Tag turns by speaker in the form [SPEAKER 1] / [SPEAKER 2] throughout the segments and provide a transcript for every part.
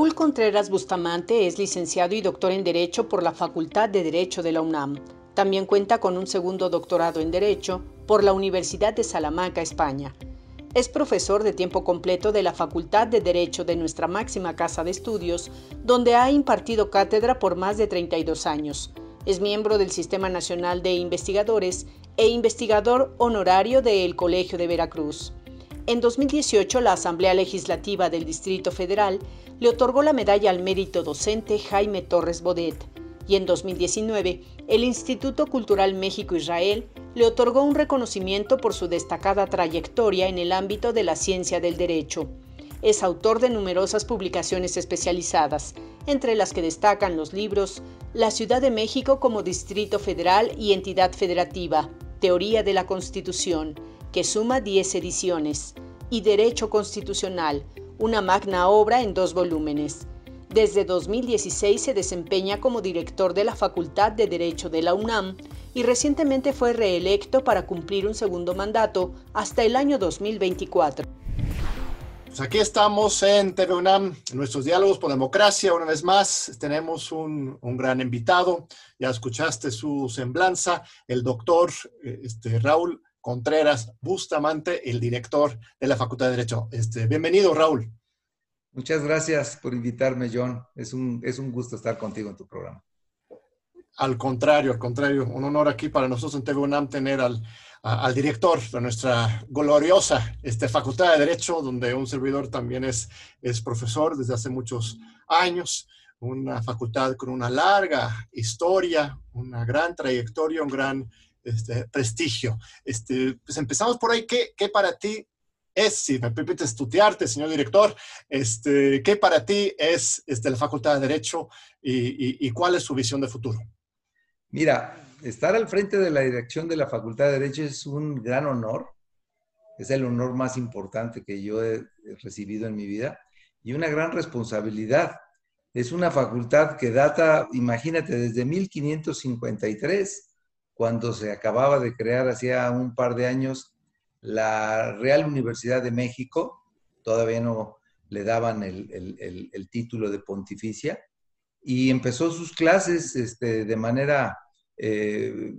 [SPEAKER 1] Raúl Contreras Bustamante es licenciado y doctor en Derecho por la Facultad de Derecho de la UNAM. También cuenta con un segundo doctorado en Derecho por la Universidad de Salamanca, España. Es profesor de tiempo completo de la Facultad de Derecho de nuestra máxima casa de estudios, donde ha impartido cátedra por más de 32 años. Es miembro del Sistema Nacional de Investigadores e investigador honorario del Colegio de Veracruz. En 2018, la Asamblea Legislativa del Distrito Federal le otorgó la medalla al mérito docente Jaime Torres Bodet y en 2019, el Instituto Cultural México-Israel le otorgó un reconocimiento por su destacada trayectoria en el ámbito de la ciencia del derecho. Es autor de numerosas publicaciones especializadas, entre las que destacan los libros La Ciudad de México como Distrito Federal y Entidad Federativa, Teoría de la Constitución, que suma 10 ediciones, y Derecho Constitucional, una magna obra en dos volúmenes. Desde 2016 se desempeña como director de la Facultad de Derecho de la UNAM y recientemente fue reelecto para cumplir un segundo mandato hasta el año 2024.
[SPEAKER 2] Pues aquí estamos en TV UNAM, nuestros diálogos por democracia. Una vez más, tenemos un, un gran invitado. Ya escuchaste su semblanza, el doctor este, Raúl Contreras Bustamante, el director de la Facultad de Derecho. Este, bienvenido, Raúl.
[SPEAKER 3] Muchas gracias por invitarme, John. Es un, es un gusto estar contigo en tu programa.
[SPEAKER 2] Al contrario, al contrario, un honor aquí para nosotros en TV UNAM tener al, al director de nuestra gloriosa este, Facultad de Derecho, donde un servidor también es, es profesor desde hace muchos años una facultad con una larga historia, una gran trayectoria, un gran este, prestigio. Este, pues empezamos por ahí. ¿Qué, ¿Qué, para ti es, si me permites tutearte, señor director, este, qué para ti es este, la Facultad de Derecho y, y, y cuál es su visión de futuro?
[SPEAKER 3] Mira, estar al frente de la dirección de la Facultad de Derecho es un gran honor. Es el honor más importante que yo he recibido en mi vida y una gran responsabilidad. Es una facultad que data, imagínate, desde 1553 cuando se acababa de crear hacía un par de años la Real Universidad de México, todavía no le daban el, título de pontificia, y empezó sus clases este, de manera eh,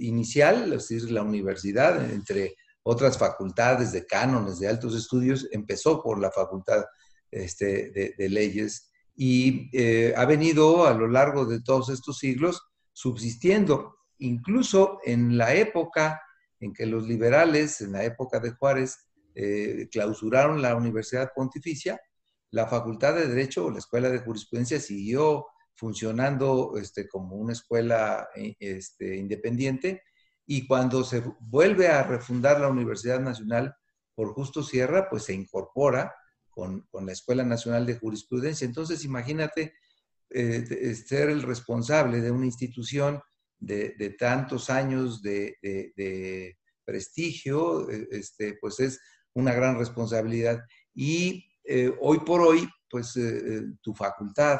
[SPEAKER 3] inicial, es decir, la universidad, entre otras facultades de cánones, de altos estudios, empezó por la Facultad este, de, de, Leyes y eh, ha venido a lo largo de todos estos siglos subsistiendo incluso en la época en que los liberales, en la época de Juárez, eh, clausuraron la Universidad Pontificia, la Facultad de Derecho o la Escuela de Jurisprudencia siguió funcionando este, como una escuela eh, este, independiente y cuando se vuelve a refundar la Universidad Nacional por Justo Sierra, pues se incorpora con, con la Escuela Nacional de Jurisprudencia. Entonces, imagínate eh, ser el responsable de una institución de, tantos años de, prestigio, eh, este, pues es una gran responsabilidad. Y eh, hoy por hoy, pues eh, tu facultad,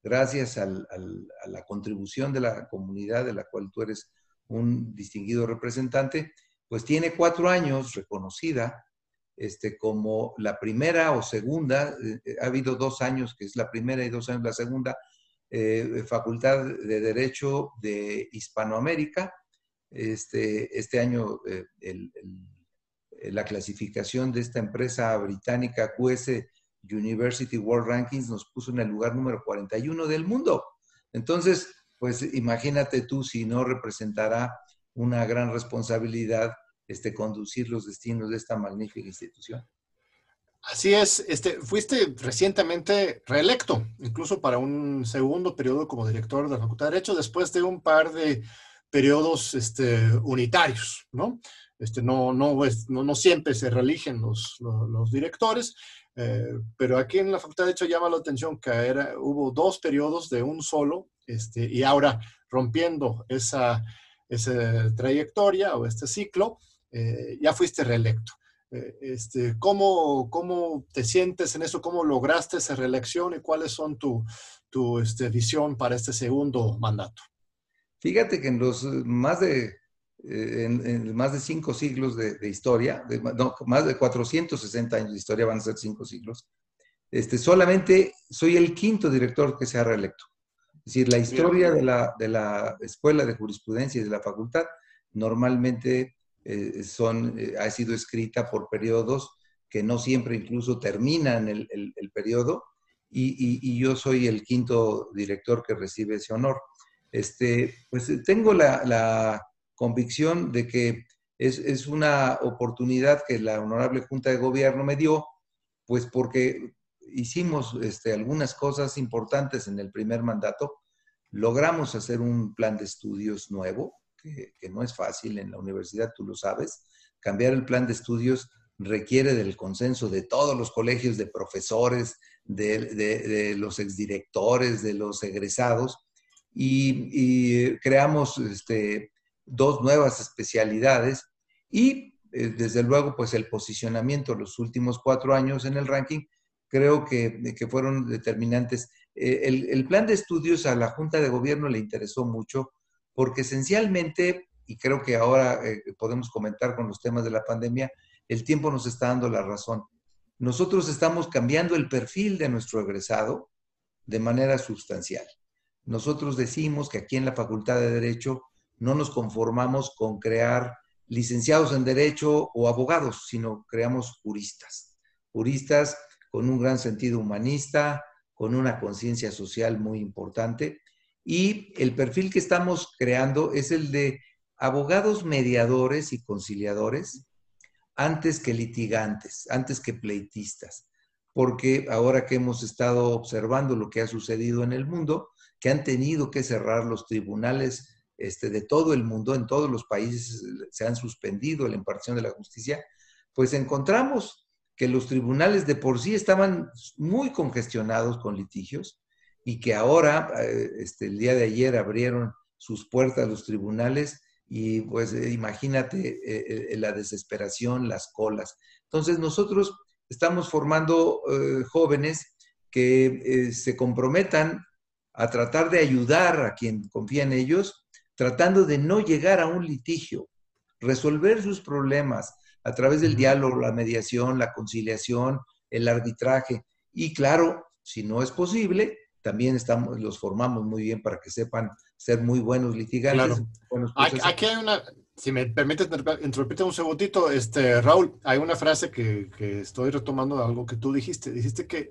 [SPEAKER 3] gracias a la contribución de la comunidad de la cual tú eres un distinguido representante, pues tiene cuatro años reconocida este, como la primera o segunda, ha habido dos años que es la primera y dos años la segunda, eh, Facultad de Derecho de Hispanoamérica. Este, este año eh, la clasificación de esta empresa británica QS University World Rankings nos puso en el lugar número 41 del mundo. Entonces, pues imagínate tú si no representará una gran responsabilidad este, conducir los destinos de esta magnífica institución.
[SPEAKER 2] Así es, este, fuiste recientemente reelecto, incluso para un segundo periodo como director de la Facultad de Derecho, después de un par de periodos este, unitarios, ¿no? Este, no, no, no, no siempre se reeligen los, los, los directores, eh, pero aquí en la Facultad de Derecho llama la atención que era, hubo dos periodos de un solo, este, y ahora rompiendo esa, esa trayectoria o este ciclo, eh, ya fuiste reelecto. Eh, este, ¿cómo, ¿Cómo te sientes en eso? ¿Cómo lograste esa reelección y cuáles son tu, tu este, visión para este segundo mandato?
[SPEAKER 3] Fíjate que en los más de, eh, en, en más de cinco siglos de, de historia, de, no, más de 460 años de historia van a ser cinco siglos, este, solamente soy el quinto director que se ha reelecto. Es decir, la historia de la, de la Escuela de Jurisprudencia y de la facultad normalmente eh, son, eh, ha sido escrita por periodos que no siempre incluso terminan el, el, periodo y, y, yo soy el quinto director que recibe ese honor. Este, pues tengo la, la convicción de que es, es, una oportunidad que la Honorable Junta de Gobierno me dio, pues porque hicimos este, algunas cosas importantes en el primer mandato, logramos hacer un plan de estudios nuevo, que, no es fácil en la universidad, tú lo sabes. Cambiar el plan de estudios requiere del consenso de todos los colegios de profesores, de, los exdirectores, de los egresados, y, creamos este, dos nuevas especialidades y eh, desde luego pues el posicionamiento los últimos cuatro años en el ranking creo que, fueron determinantes. Eh, el, plan de estudios a la Junta de Gobierno le interesó mucho porque esencialmente, y creo que ahora eh, podemos comentar con los temas de la pandemia, el tiempo nos está dando la razón. Nosotros estamos cambiando el perfil de nuestro egresado de manera sustancial. Nosotros decimos que aquí en la Facultad de Derecho no nos conformamos con crear licenciados en Derecho o abogados, sino creamos juristas. Juristas con un gran sentido humanista, con una conciencia social muy importante. Y el perfil que estamos creando es el de abogados mediadores y conciliadores antes que litigantes, antes que pleitistas. Porque ahora que hemos estado observando lo que ha sucedido en el mundo, que han tenido que cerrar los tribunales este, de todo el mundo, en todos los países se han suspendido la impartición de la justicia, pues encontramos que los tribunales de por sí estaban muy congestionados con litigios y que ahora, eh, este, el día de ayer, abrieron sus puertas los tribunales y pues eh, imagínate eh, la desesperación, las colas. Entonces nosotros estamos formando jóvenes que se comprometan a tratar de ayudar a quien confía en ellos, tratando de no llegar a un litigio, resolver sus problemas, a través del diálogo, la mediación, la conciliación, el arbitraje. Y claro, si no es posible, también estamos, los formamos muy bien para que sepan ser muy buenos litigantes.
[SPEAKER 2] Aquí hay una, si me permites interrumpirte un segundito, este, Raúl, hay una frase que, que estoy retomando de algo que tú dijiste. Dijiste que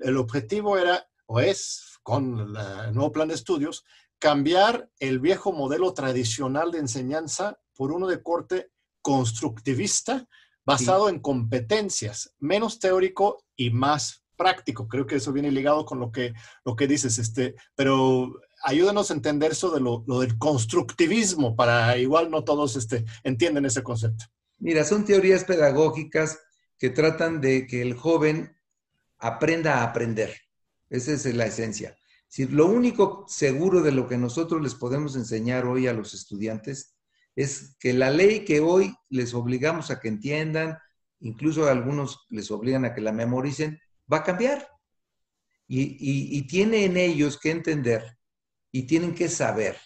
[SPEAKER 2] el objetivo era, o es, con el nuevo plan de estudios, cambiar el viejo modelo tradicional de enseñanza por uno de corte constructivista basado en competencias, menos teórico y más práctico. Creo que eso viene ligado con lo que, lo que dices, este, pero ayúdanos a entender eso de lo, del constructivismo para igual no todos este, entienden ese concepto.
[SPEAKER 3] Mira, son teorías pedagógicas que tratan de que el joven aprenda a aprender. Esa es la esencia. Si lo único seguro de lo que nosotros les podemos enseñar hoy a los estudiantes es que la ley que hoy les obligamos a que entiendan, incluso a algunos les obligan a que la memoricen, va a cambiar. Y, tiene en ellos que entender y tienen que saber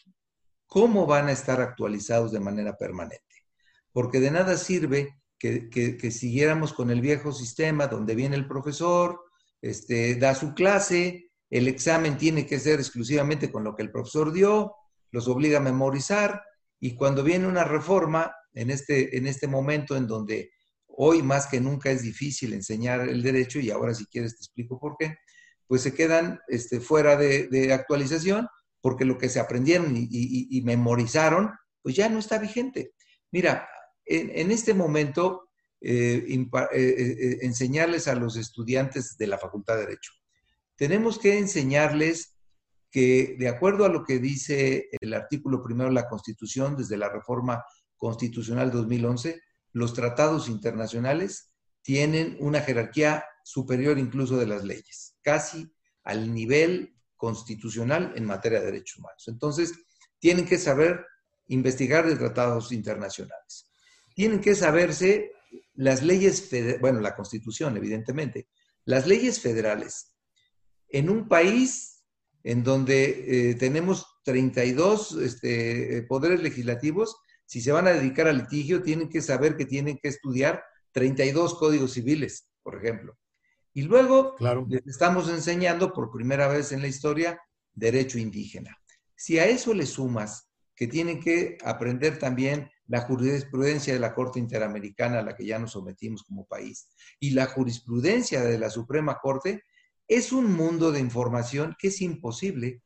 [SPEAKER 3] cómo van a estar actualizados de manera permanente. Porque de nada sirve que, siguiéramos con el viejo sistema donde viene el profesor, este, da su clase, el examen tiene que ser exclusivamente con lo que el profesor dio, los obliga a memorizar, y cuando viene una reforma, en este, en este momento en donde hoy más que nunca es difícil enseñar el derecho, y ahora si quieres te explico por qué, pues se quedan este, fuera de, actualización porque lo que se aprendieron y, memorizaron, pues ya no está vigente. Mira, en, este momento, eh, eh, eh, enseñarles a los estudiantes de la Facultad de Derecho. Tenemos que enseñarles que de acuerdo a lo que dice el artículo primero de la Constitución, desde la reforma constitucional 2011, los tratados internacionales tienen una jerarquía superior incluso de las leyes, casi al nivel constitucional en materia de derechos humanos. Entonces, tienen que saber investigar de tratados internacionales. Tienen que saberse las leyes, bueno, la constitución, evidentemente, las leyes federales. En un país en donde eh, tenemos 32 este, poderes legislativos, si se van a dedicar al litigio, tienen que saber que tienen que estudiar 32 códigos civiles, por ejemplo. Y luego les estamos enseñando por primera vez en la historia derecho indígena. Si a eso le sumas que tienen que aprender también la jurisprudencia de la Corte Interamericana a la que ya nos sometimos como país y la jurisprudencia de la Suprema Corte, es un mundo de información que es imposible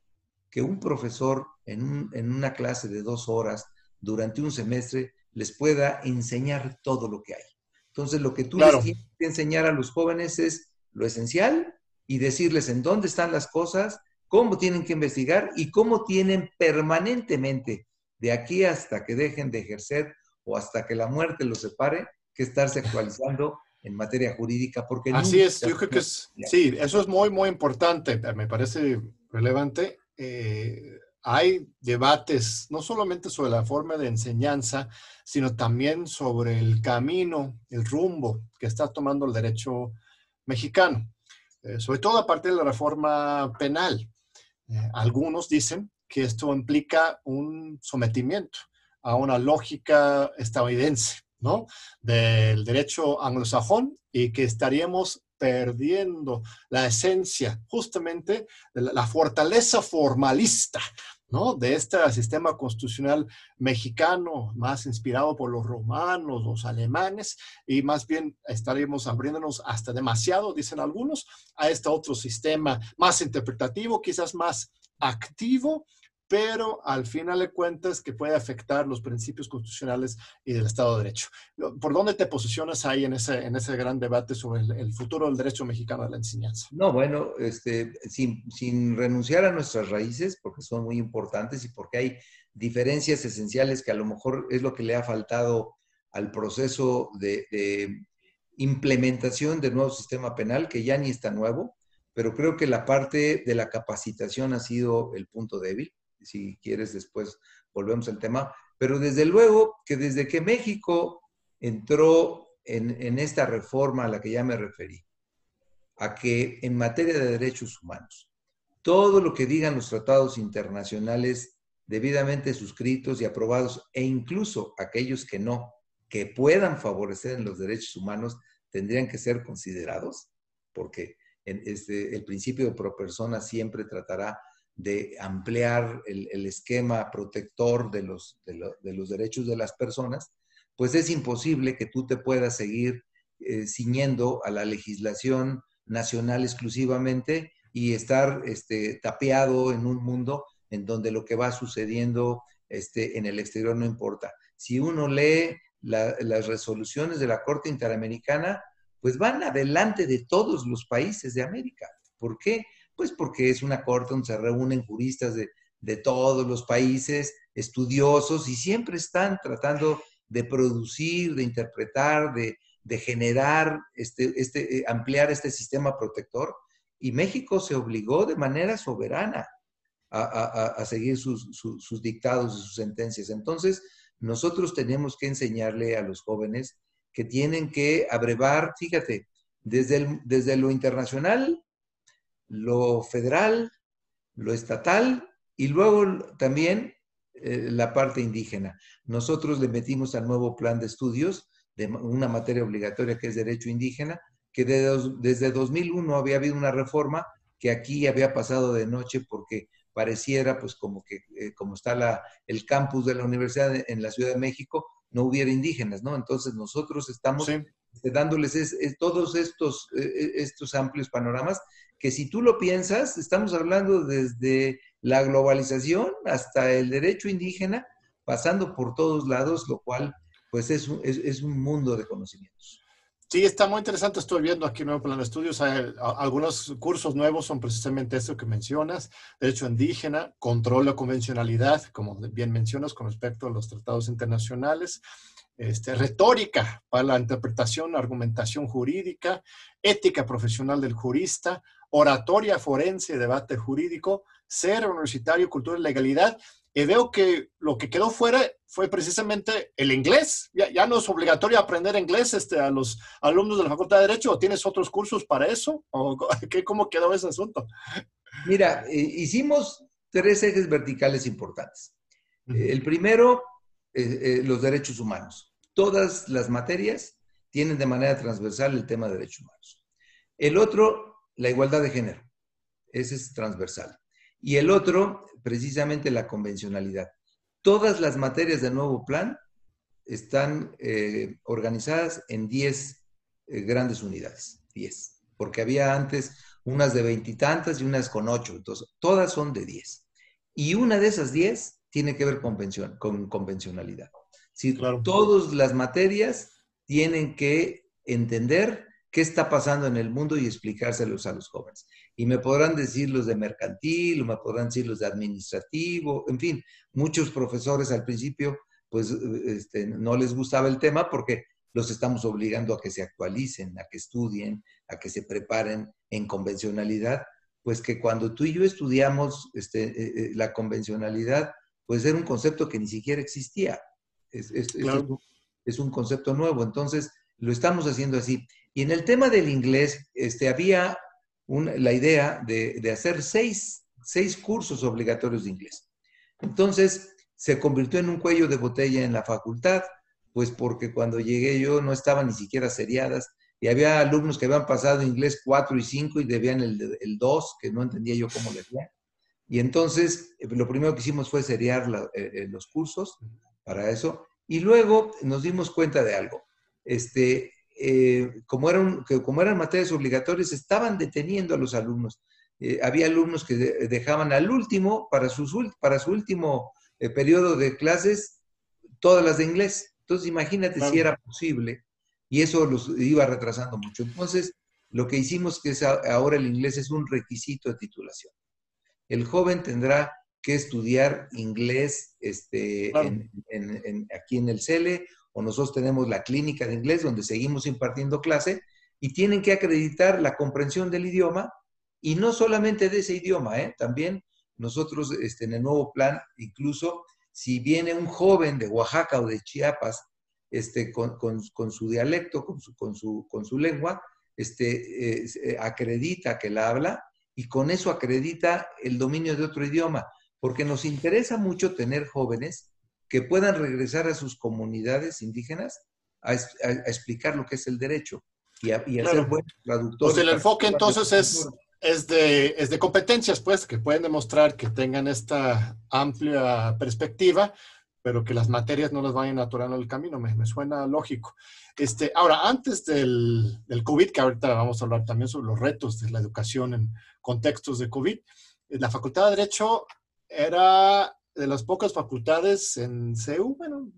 [SPEAKER 3] que un profesor en, una clase de dos horas durante un semestre les pueda enseñar todo lo que hay. Entonces, lo que tú les tienes que enseñar a los jóvenes es lo esencial y decirles en dónde están las cosas, cómo tienen que investigar y cómo tienen permanentemente, de aquí hasta que dejen de ejercer o hasta que la muerte los separe, que estarse actualizando en materia jurídica. Porque
[SPEAKER 2] Así es, yo creo que es, sí, eso es muy, muy importante, me parece relevante. Eh, hay debates no solamente sobre la forma de enseñanza, sino también sobre el camino, el rumbo que está tomando el derecho mexicano, eh, sobre todo a partir de la reforma penal. Eh, algunos dicen que esto implica un sometimiento a una lógica estadounidense, ¿no? Del derecho anglosajón y que estaríamos perdiendo la esencia, justamente la fortaleza formalista ¿no? de este sistema constitucional mexicano, más inspirado por los romanos, los alemanes, y más bien estaríamos abriéndonos hasta demasiado, dicen algunos, a este otro sistema más interpretativo, quizás más activo, pero al final de cuentas que puede afectar los principios constitucionales y del Estado de Derecho. ¿Por dónde te posicionas ahí en ese, en ese gran debate sobre el, futuro del derecho mexicano de la enseñanza?
[SPEAKER 3] No, bueno, este, sin, sin, renunciar a nuestras raíces, porque son muy importantes y porque hay diferencias esenciales que a lo mejor es lo que le ha faltado al proceso de, de implementación del nuevo sistema penal, que ya ni está nuevo, pero creo que la parte de la capacitación ha sido el punto débil si quieres después volvemos al tema, pero desde luego que desde que México entró en, esta reforma a la que ya me referí, a que en materia de derechos humanos, todo lo que digan los tratados internacionales debidamente suscritos y aprobados, e incluso aquellos que no, que puedan favorecer en los derechos humanos, tendrían que ser considerados, porque este, el principio de pro persona siempre tratará de ampliar el, esquema protector de los, de, los derechos de las personas, pues es imposible que tú te puedas seguir eh, ciñendo a la legislación nacional exclusivamente y estar este, tapeado en un mundo en donde lo que va sucediendo este, en el exterior no importa. Si uno lee las resoluciones de la Corte Interamericana, pues van adelante de todos los países de América. ¿Por qué? Pues porque es una corte donde se reúnen juristas de, todos los países, estudiosos, y siempre están tratando de producir, de interpretar, de, generar, este, este, eh, ampliar este sistema protector. Y México se obligó de manera soberana a, seguir sus, dictados y sus sentencias. Entonces, nosotros tenemos que enseñarle a los jóvenes que tienen que abrevar, fíjate, desde, desde lo internacional lo federal, lo estatal y luego también eh, la parte indígena. Nosotros le metimos al nuevo plan de estudios de una materia obligatoria que es derecho indígena, que desde 2001 había habido una reforma que aquí había pasado de noche porque pareciera pues como que eh, como está la, el campus de la universidad en la Ciudad de México, no hubiera indígenas, ¿no? Entonces nosotros estamos dándoles todos estos, eh, estos amplios panoramas que si tú lo piensas, estamos hablando desde la globalización hasta el derecho indígena, pasando por todos lados, lo cual pues es un, es, un mundo de conocimientos.
[SPEAKER 2] Sí, está muy interesante. Estoy viendo aquí nuevo plan de estudios. algunos cursos nuevos son precisamente eso que mencionas, derecho indígena, control de convencionalidad, como bien mencionas, con respecto a los tratados internacionales, este, retórica para la interpretación, argumentación jurídica, ética profesional del jurista, oratoria forense, debate jurídico, ser universitario, cultura y legalidad. Y veo que lo que quedó fuera fue precisamente el inglés. Ya, no es obligatorio aprender inglés este, a los alumnos de la Facultad de Derecho. ¿O tienes otros cursos para eso? ¿O qué, ¿Cómo quedó ese asunto?
[SPEAKER 3] Mira, eh, hicimos tres ejes verticales importantes. El primero, eh, eh, los derechos humanos. Todas las materias tienen de manera transversal el tema de derechos humanos. El otro, la igualdad de género. Ese es transversal. Y el otro, precisamente la convencionalidad. Todas las materias del nuevo plan están eh, organizadas en 10 eh, grandes unidades. 10. Porque había antes unas de veintitantas y, unas con ocho. Entonces, todas son de 10. Y una de esas 10 tiene que ver con, con convencionalidad. Si todas las materias tienen que entender qué está pasando en el mundo y explicárselos a los jóvenes. Y me podrán decir los de mercantil, o me podrán decir los de administrativo, en fin, muchos profesores al principio pues este, no les gustaba el tema porque los estamos obligando a que se actualicen, a que estudien, a que se preparen en convencionalidad, pues que cuando tú y yo estudiamos este, eh, eh, la convencionalidad, pues era un concepto que ni siquiera existía. Es, es, un concepto nuevo. Entonces, lo estamos haciendo así. Y en el tema del inglés, este, había la idea de, hacer seis, seis cursos obligatorios de inglés. Entonces, se convirtió en un cuello de botella en la facultad, pues porque cuando llegué yo no estaban ni siquiera seriadas y había alumnos que habían pasado inglés 4 y 5 y debían el, el 2, que no entendía yo cómo leían. Y entonces, eh, lo primero que hicimos fue seriar eh, eh, los cursos para eso. Y luego nos dimos cuenta de algo. Este, como, eran, como eran materias obligatorias, estaban deteniendo a los alumnos. había alumnos que dejaban al último, para, sus, para su último periodo de clases, todas las de inglés. Entonces, imagínate si era posible. Y eso los iba retrasando mucho. Entonces, lo que hicimos que es ahora el inglés es un requisito de titulación el joven tendrá que estudiar inglés este, aquí en el CELE, o nosotros tenemos la clínica de inglés donde seguimos impartiendo clase, y tienen que acreditar la comprensión del idioma, y no solamente de ese idioma, ¿eh? también nosotros este, en el nuevo plan, incluso si viene un joven de Oaxaca o de Chiapas este, con, su dialecto, con su, con su, con su lengua, este, eh, acredita que la habla, y con eso acredita el dominio de otro idioma, porque nos interesa mucho tener jóvenes que puedan regresar a sus comunidades indígenas a, explicar lo que es el derecho y a, ser buenos traductores.
[SPEAKER 2] Pues el enfoque entonces es, es, de, es de competencias, pues, que pueden demostrar que tengan esta amplia perspectiva, pero que las materias no las vayan atorando el camino, me, me, suena lógico. Este, ahora, antes del, del, COVID, que ahorita vamos a hablar también sobre los retos de la educación en contextos de COVID, la Facultad de Derecho era de las pocas facultades en CEU, bueno,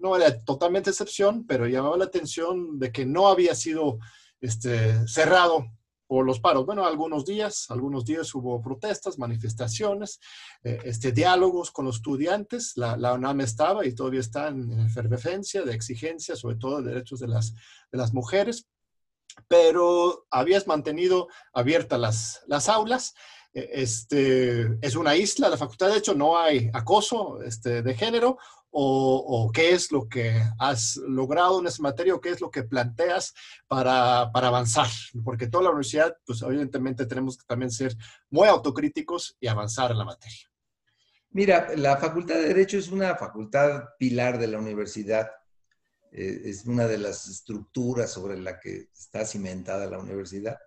[SPEAKER 2] no era totalmente excepción, pero llamaba la atención de que no había sido este, cerrado por los paros. Bueno, algunos días, algunos días hubo protestas, manifestaciones, eh, este, diálogos con los estudiantes. La, la, UNAM estaba y todavía está en, efervescencia de exigencia, sobre todo de derechos de las, de las mujeres, pero habías mantenido abiertas las, las aulas. E, este, es una isla, la facultad de hecho no hay acoso este, de género, o, qué es lo que has logrado en esa materia qué es lo que planteas para, avanzar. Porque toda la universidad, pues evidentemente tenemos que también ser muy autocríticos y avanzar en la materia.
[SPEAKER 3] Mira, la Facultad de Derecho es una facultad pilar de la universidad. Eh, es una de las estructuras sobre la que está cimentada la universidad.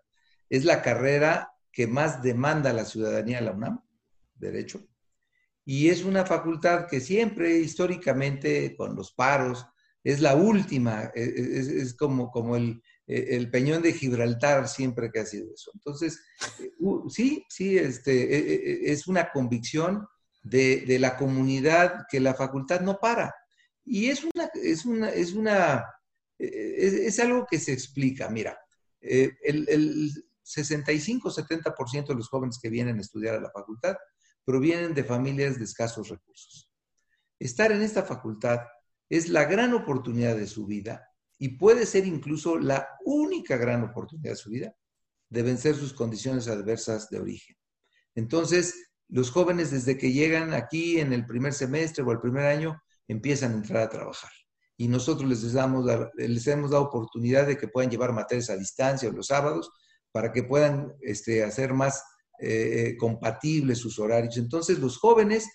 [SPEAKER 3] Es la carrera que más demanda la ciudadanía de la UNAM, Derecho y es una facultad que siempre históricamente con los paros es la última, e, e, es, como, como el, e, el, peñón de Gibraltar siempre que ha sido eso. Entonces, sí, sí, este, es una convicción de, de, la comunidad que la facultad no para. Y es una, es una, es una, es, algo que se explica. Mira, eh, el, el 65-70% de los jóvenes que vienen a estudiar a la facultad provienen de familias de escasos recursos. Estar en esta facultad es la gran oportunidad de su vida y puede ser incluso la única gran oportunidad de su vida de vencer sus condiciones adversas de origen. Entonces, los jóvenes desde que llegan aquí en el primer semestre o el primer año empiezan a entrar a trabajar. Y nosotros les, damos, les hemos dado oportunidad de que puedan llevar materias a distancia los sábados para que puedan este, hacer más eh, eh, compatibles sus horarios. Entonces los jóvenes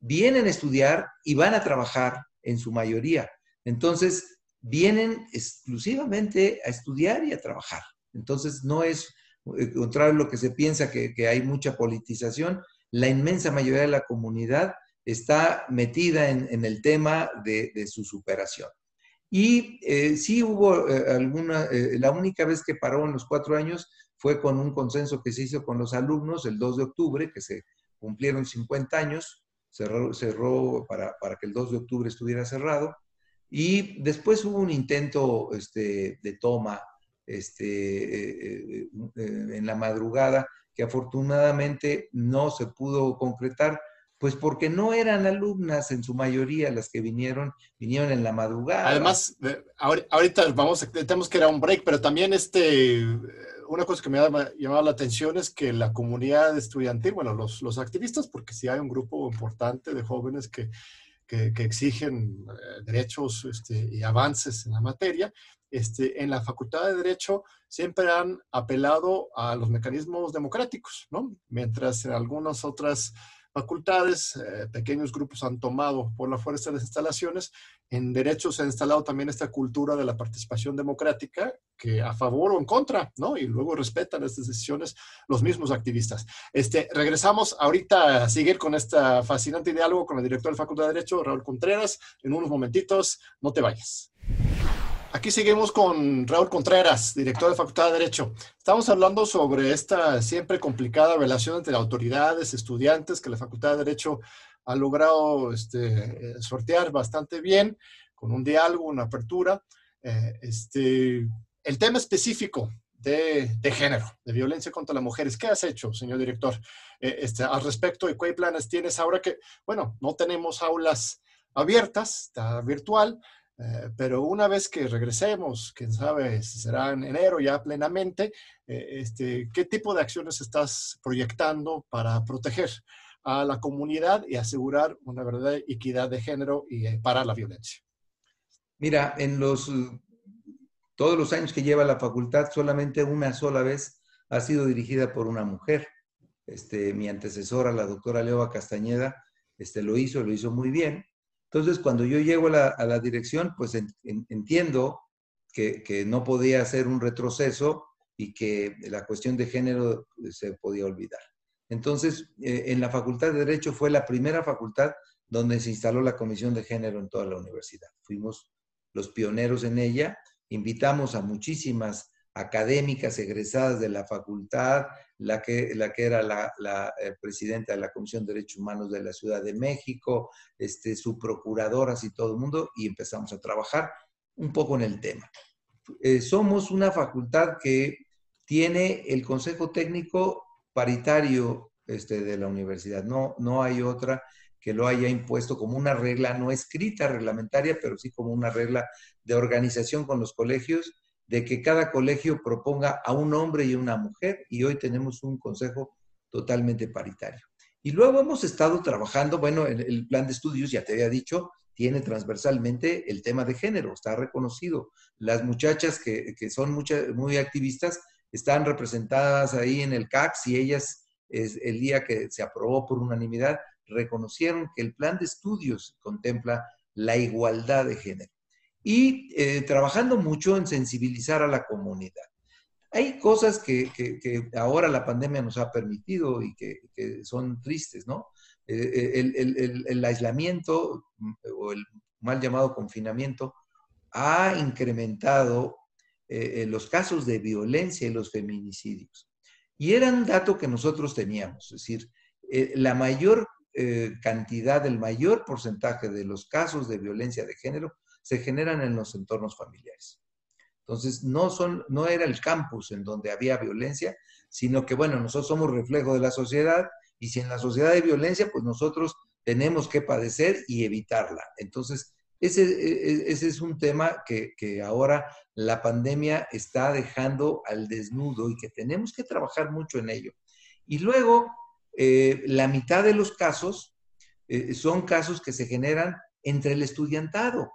[SPEAKER 3] vienen a estudiar y van a trabajar en su mayoría. Entonces vienen exclusivamente a estudiar y a trabajar. Entonces, no es eh, contrario a lo que se piensa que, hay mucha politización, la inmensa mayoría de la comunidad está metida en, el tema de, su superación. Y eh, sí hubo alguna, la única vez que paró en los cuatro años fue con un consenso que se hizo con los alumnos el 2 de octubre, que se cumplieron 50 años, cerró, cerró para, para, que el 2 de octubre estuviera cerrado, y después hubo un intento este, de toma este, eh, eh, en la madrugada que afortunadamente no se pudo concretar, pues porque no eran alumnas en su mayoría las que vinieron, vinieron en la madrugada.
[SPEAKER 2] Además, ahorita vamos, tenemos que ir a un break, pero también este, una cosa que me ha llamado la atención es que la comunidad estudiantil, bueno, los, los activistas, porque sí hay un grupo importante de jóvenes que, que, exigen eh, derechos este, y avances en la materia, este, en la Facultad de Derecho siempre han apelado a los mecanismos democráticos, ¿no? Mientras en algunas otras facultades, eh, pequeños grupos han tomado por la fuerza las instalaciones. En derecho se ha instalado también esta cultura de la participación democrática, que a favor o en contra, ¿no? Y luego respetan estas decisiones los mismos activistas. Este, regresamos ahorita a seguir con este fascinante diálogo con el director de la Facultad de Derecho, Raúl Contreras, en unos momentitos. No te vayas. Aquí seguimos con Raúl Contreras, director de Facultad de Derecho. Estamos hablando sobre esta siempre complicada relación entre autoridades, estudiantes, que la Facultad de Derecho ha logrado este, eh, sortear bastante bien, con un diálogo, una apertura. Eh, este, el tema específico de, género, de violencia contra las mujeres. ¿Qué has hecho, señor director, eh, este, al respecto? ¿Y qué planes tienes ahora que, bueno, no tenemos aulas abiertas, está virtual, eh, pero una vez que regresemos, quién sabe será en enero ya plenamente, eh, este, ¿qué tipo de acciones estás proyectando para proteger a la comunidad y asegurar una verdadera equidad de género y eh, parar la violencia?
[SPEAKER 3] Mira, en los todos los años que lleva la facultad, solamente una sola vez ha sido dirigida por una mujer. Este, mi antecesora, la doctora Leoa Castañeda, este, lo hizo, lo hizo muy bien. Entonces, cuando yo llego a la, dirección, pues entiendo que, no podía hacer un retroceso y que la cuestión de género se podía olvidar. Entonces, eh, en la Facultad de Derecho fue la primera facultad donde se instaló la Comisión de Género en toda la universidad. Fuimos los pioneros en ella, invitamos a muchísimas académicas egresadas de la facultad, la que, la que era la, eh, presidenta de la Comisión de Derechos Humanos de la Ciudad de México, este, su procuradora, y todo el mundo, y empezamos a trabajar un poco en el tema. Eh, somos una facultad que tiene el Consejo Técnico paritario este, de la universidad, no, no hay otra que lo haya impuesto como una regla no escrita reglamentaria, pero sí como una regla de organización con los colegios de que cada colegio proponga a un hombre y una mujer y hoy tenemos un consejo totalmente paritario. Y luego hemos estado trabajando, bueno, el, el plan de estudios, ya te había dicho, tiene transversalmente el tema de género, está reconocido. Las muchachas que, son muy activistas están representadas ahí en el CACS y ellas, el día que se aprobó por unanimidad, reconocieron que el plan de estudios contempla la igualdad de género y eh, trabajando mucho en sensibilizar a la comunidad. Hay cosas que, ahora la pandemia nos ha permitido y que, son tristes, ¿no? Eh, eh, el, aislamiento mm, o el mal llamado confinamiento ha incrementado los casos de violencia y los feminicidios. Y era un dato que nosotros teníamos, es decir, la mayor cantidad, el mayor porcentaje de los casos de violencia de género se generan en los entornos familiares. Entonces, no, son, no era el campus en donde había violencia, sino que, bueno, nosotros somos reflejo de la sociedad y si en la sociedad hay violencia, pues nosotros tenemos que padecer y evitarla. Entonces, ese, e, e, ese es un tema que, ahora la pandemia está dejando al desnudo y que tenemos que trabajar mucho en ello. Y luego, eh, la mitad de los casos eh, son casos que se generan entre el estudiantado.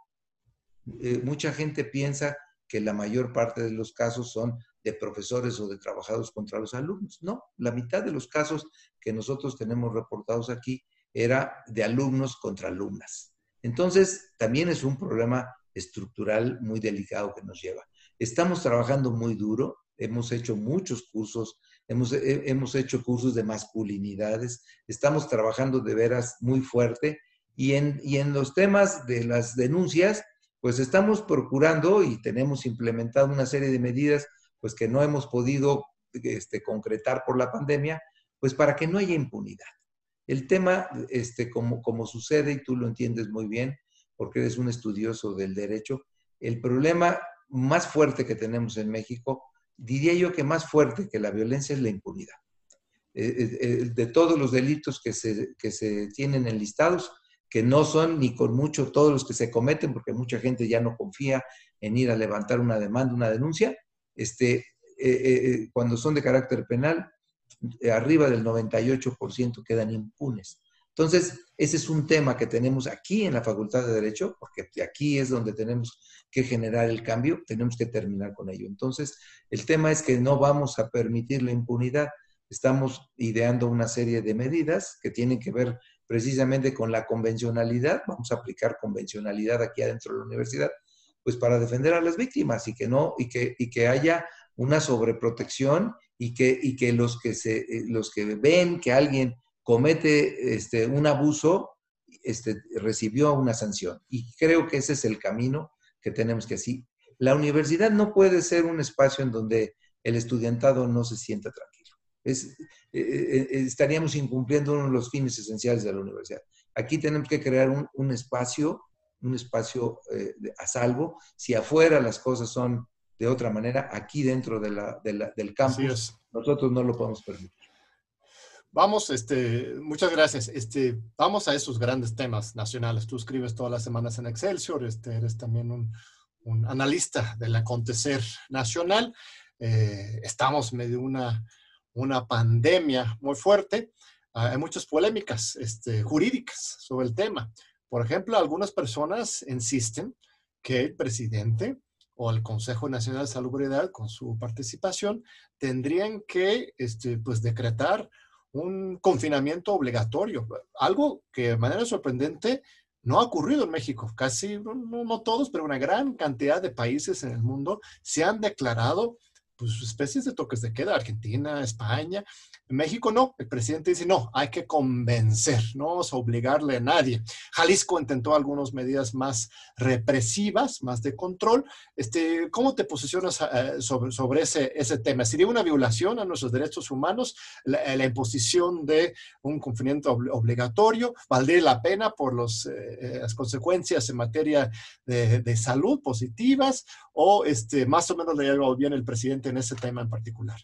[SPEAKER 3] Eh, mucha gente piensa que la mayor parte de los casos son de profesores o de trabajadores contra los alumnos. No, la mitad de los casos que nosotros tenemos reportados aquí era de alumnos contra alumnas. Entonces, también es un problema estructural muy delicado que nos lleva. Estamos trabajando muy duro hemos hecho muchos cursos, hemos, hemos hecho cursos de masculinidades, estamos trabajando de veras muy fuerte y en, y en los temas de las denuncias, pues estamos procurando y tenemos implementado una serie de medidas pues que no hemos podido este, concretar por la pandemia, pues para que no haya impunidad. El tema, este, como, como sucede, y tú lo entiendes muy bien, porque eres un estudioso del derecho, el problema más fuerte que tenemos en México, diría yo que más fuerte que la violencia es la impunidad. Eh, eh, eh, de todos los delitos que se, que se tienen enlistados, que no son ni con mucho todos los que se cometen, porque mucha gente ya no confía en ir a levantar una demanda, una denuncia, este, cuando son de carácter penal, arriba del 98% quedan impunes. Entonces, ese es un tema que tenemos aquí en la Facultad de Derecho, porque aquí es donde tenemos que generar el cambio, tenemos que terminar con ello. Entonces, el tema es que no vamos a permitir la impunidad. Estamos ideando una serie de medidas que tienen que ver precisamente con la convencionalidad. Vamos a aplicar convencionalidad aquí adentro de la universidad, pues para defender a las víctimas y que no, y que, y que haya una sobreprotección y que, y que los que se, los que ven que alguien comete este, un abuso, este, recibió una sanción. Y creo que ese es el camino que tenemos que así. La universidad no puede ser un espacio en donde el estudiantado no se sienta tranquilo. Es, eh, eh, eh, estaríamos incumpliendo uno de los fines esenciales de la universidad. Aquí tenemos que crear un, espacio, un espacio a salvo. Si afuera las cosas son de otra manera, aquí dentro de la, del campus, nosotros no lo podemos permitir.
[SPEAKER 2] Vamos, este, muchas gracias. Este, vamos a esos grandes temas nacionales. Tú escribes todas las semanas en Excelsior, este, eres también un, un analista del acontecer nacional. Eh, estamos medio una, una pandemia muy fuerte. Ah, hay muchas polémicas este, jurídicas sobre el tema. Por ejemplo, algunas personas insisten que el presidente o el Consejo Nacional de Salubridad, con su participación, tendrían que este, pues, decretar un confinamiento obligatorio, algo que de manera sorprendente no ha ocurrido en México. Casi, no, no, todos, pero una gran cantidad de países en el mundo se han declarado pues, especies de toques de queda, Argentina, España, México no, el presidente dice, no, hay que convencer, no vamos a obligarle a nadie. Jalisco intentó algunas medidas más represivas, más de control. Este, ¿Cómo te posicionas eh, sobre, sobre ese, ese tema? ¿Sería una violación a nuestros derechos humanos la, la imposición de un confinamiento obligatorio? ¿Valdría la pena por los, eh, eh, las consecuencias en materia de, de, salud positivas? ¿O este, más o menos le ha bien el presidente en ese tema en particular?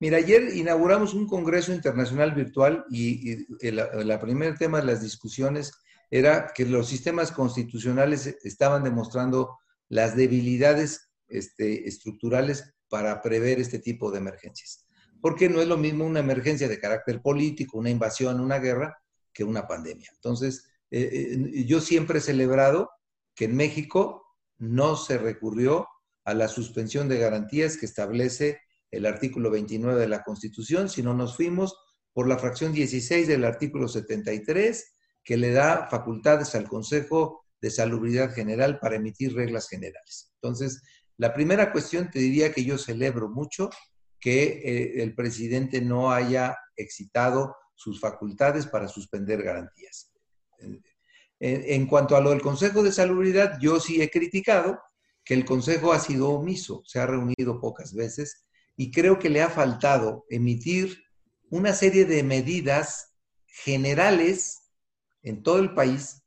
[SPEAKER 3] Mira, ayer inauguramos un congreso internacional virtual y, el, primer tema de las discusiones era que los sistemas constitucionales estaban demostrando las debilidades este, estructurales para prever este tipo de emergencias. Porque no es lo mismo una emergencia de carácter político, una invasión, una guerra, que una pandemia. Entonces, eh, eh, yo siempre he celebrado que en México no se recurrió a la suspensión de garantías que establece el artículo 29 de la Constitución, sino nos fuimos por la fracción 16 del artículo 73, que le da facultades al Consejo de Salubridad General para emitir reglas generales. Entonces, la primera cuestión te diría que yo celebro mucho que eh, el presidente no haya excitado sus facultades para suspender garantías. En, en, cuanto a lo del Consejo de Salubridad, yo sí he criticado que el Consejo ha sido omiso, se ha reunido pocas veces y creo que le ha faltado emitir una serie de medidas generales en todo el país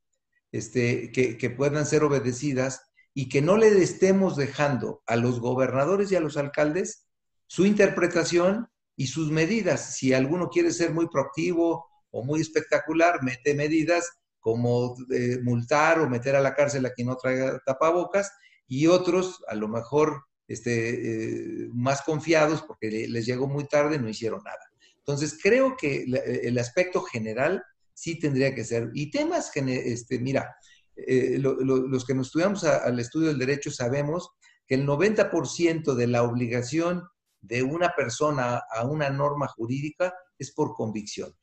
[SPEAKER 3] este, que, puedan ser obedecidas y que no le estemos dejando a los gobernadores y a los alcaldes su interpretación y sus medidas. Si alguno quiere ser muy proactivo o muy espectacular, mete medidas como eh, multar o meter a la cárcel a quien no traiga tapabocas y otros a lo mejor este, eh, más confiados porque les llegó muy tarde, no hicieron nada. Entonces, creo que el aspecto general sí tendría que ser. Y temas este, mira, eh, los que nos estudiamos al estudio del derecho sabemos que el 90% de la obligación de una persona a una norma jurídica es por convicción.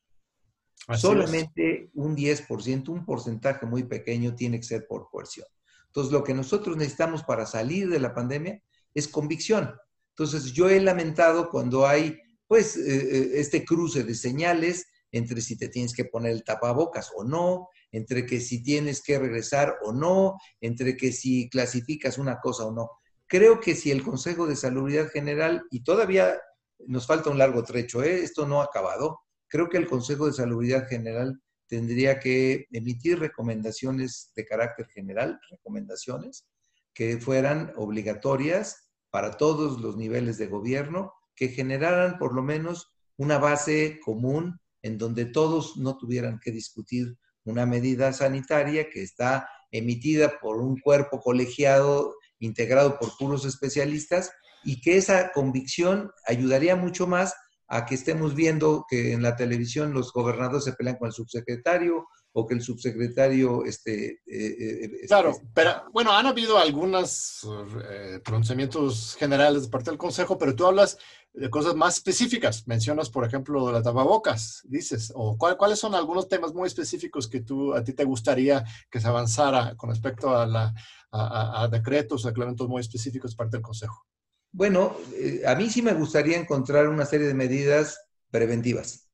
[SPEAKER 3] Solamente un 10%, un porcentaje muy pequeño tiene que ser por coerción. Entonces, lo que nosotros necesitamos para salir de la pandemia es convicción. Entonces, yo he lamentado cuando hay, pues, eh, eh, este cruce de señales entre si te tienes que poner el tapabocas o no, entre que si tienes que regresar o no, entre que si clasificas una cosa o no. Creo que si el Consejo de Salubridad General, y todavía nos falta un largo trecho, ¿eh? esto no ha acabado, creo que el Consejo de Salubridad General tendría que emitir recomendaciones de carácter general, recomendaciones que fueran obligatorias para todos los niveles de gobierno, que generaran por lo menos una base común en donde todos no tuvieran que discutir una medida sanitaria que está emitida por un cuerpo colegiado integrado por puros especialistas y que esa convicción ayudaría mucho más a que estemos viendo que en la televisión los gobernadores se pelean con el subsecretario o que el subsecretario este, eh,
[SPEAKER 2] eh, este claro pero bueno han habido algunos eh, pronunciamientos generales de parte del consejo pero tú hablas de cosas más específicas. Mencionas por ejemplo la tapabocas dices o cuáles son algunos temas muy específicos que tú a ti te gustaría que se avanzara con respecto a la a, a decretos o reglamentos muy específicos de parte del consejo
[SPEAKER 3] bueno, eh, a mí sí me gustaría encontrar una serie de medidas preventivas,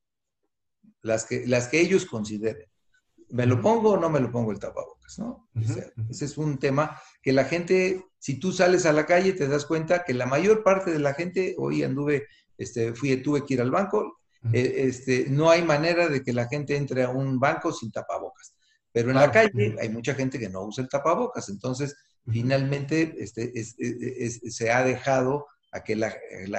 [SPEAKER 3] las que, las que ellos consideren. ¿Me lo pongo o no me lo pongo el tapabocas? ¿no? ese es un tema que la gente, si tú sales a la calle, te das cuenta que la mayor parte de la gente, hoy anduve, este, fui, tuve que ir al banco, eh, este, no hay manera de que la gente entre a un banco sin tapabocas. Pero en la calle hay mucha gente que no usa el tapabocas, entonces finalmente este, se ha dejado a que la,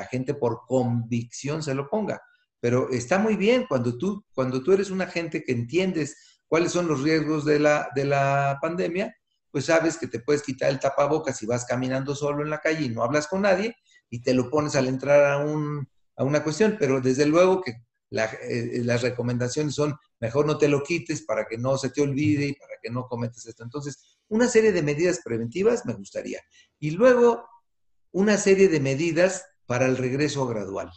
[SPEAKER 3] gente por convicción se lo ponga. Pero está muy bien cuando tú, cuando tú eres una gente que entiendes cuáles son los riesgos de la, de la pandemia, pues sabes que te puedes quitar el tapabocas si vas caminando solo en la calle y no hablas con nadie y te lo pones al entrar a, un, a una cuestión. Pero desde luego que eh, las recomendaciones son mejor no te lo quites para que no se te olvide y para que no cometas esto. Entonces, una serie de medidas preventivas me gustaría. Y luego, una serie de medidas para el regreso gradual.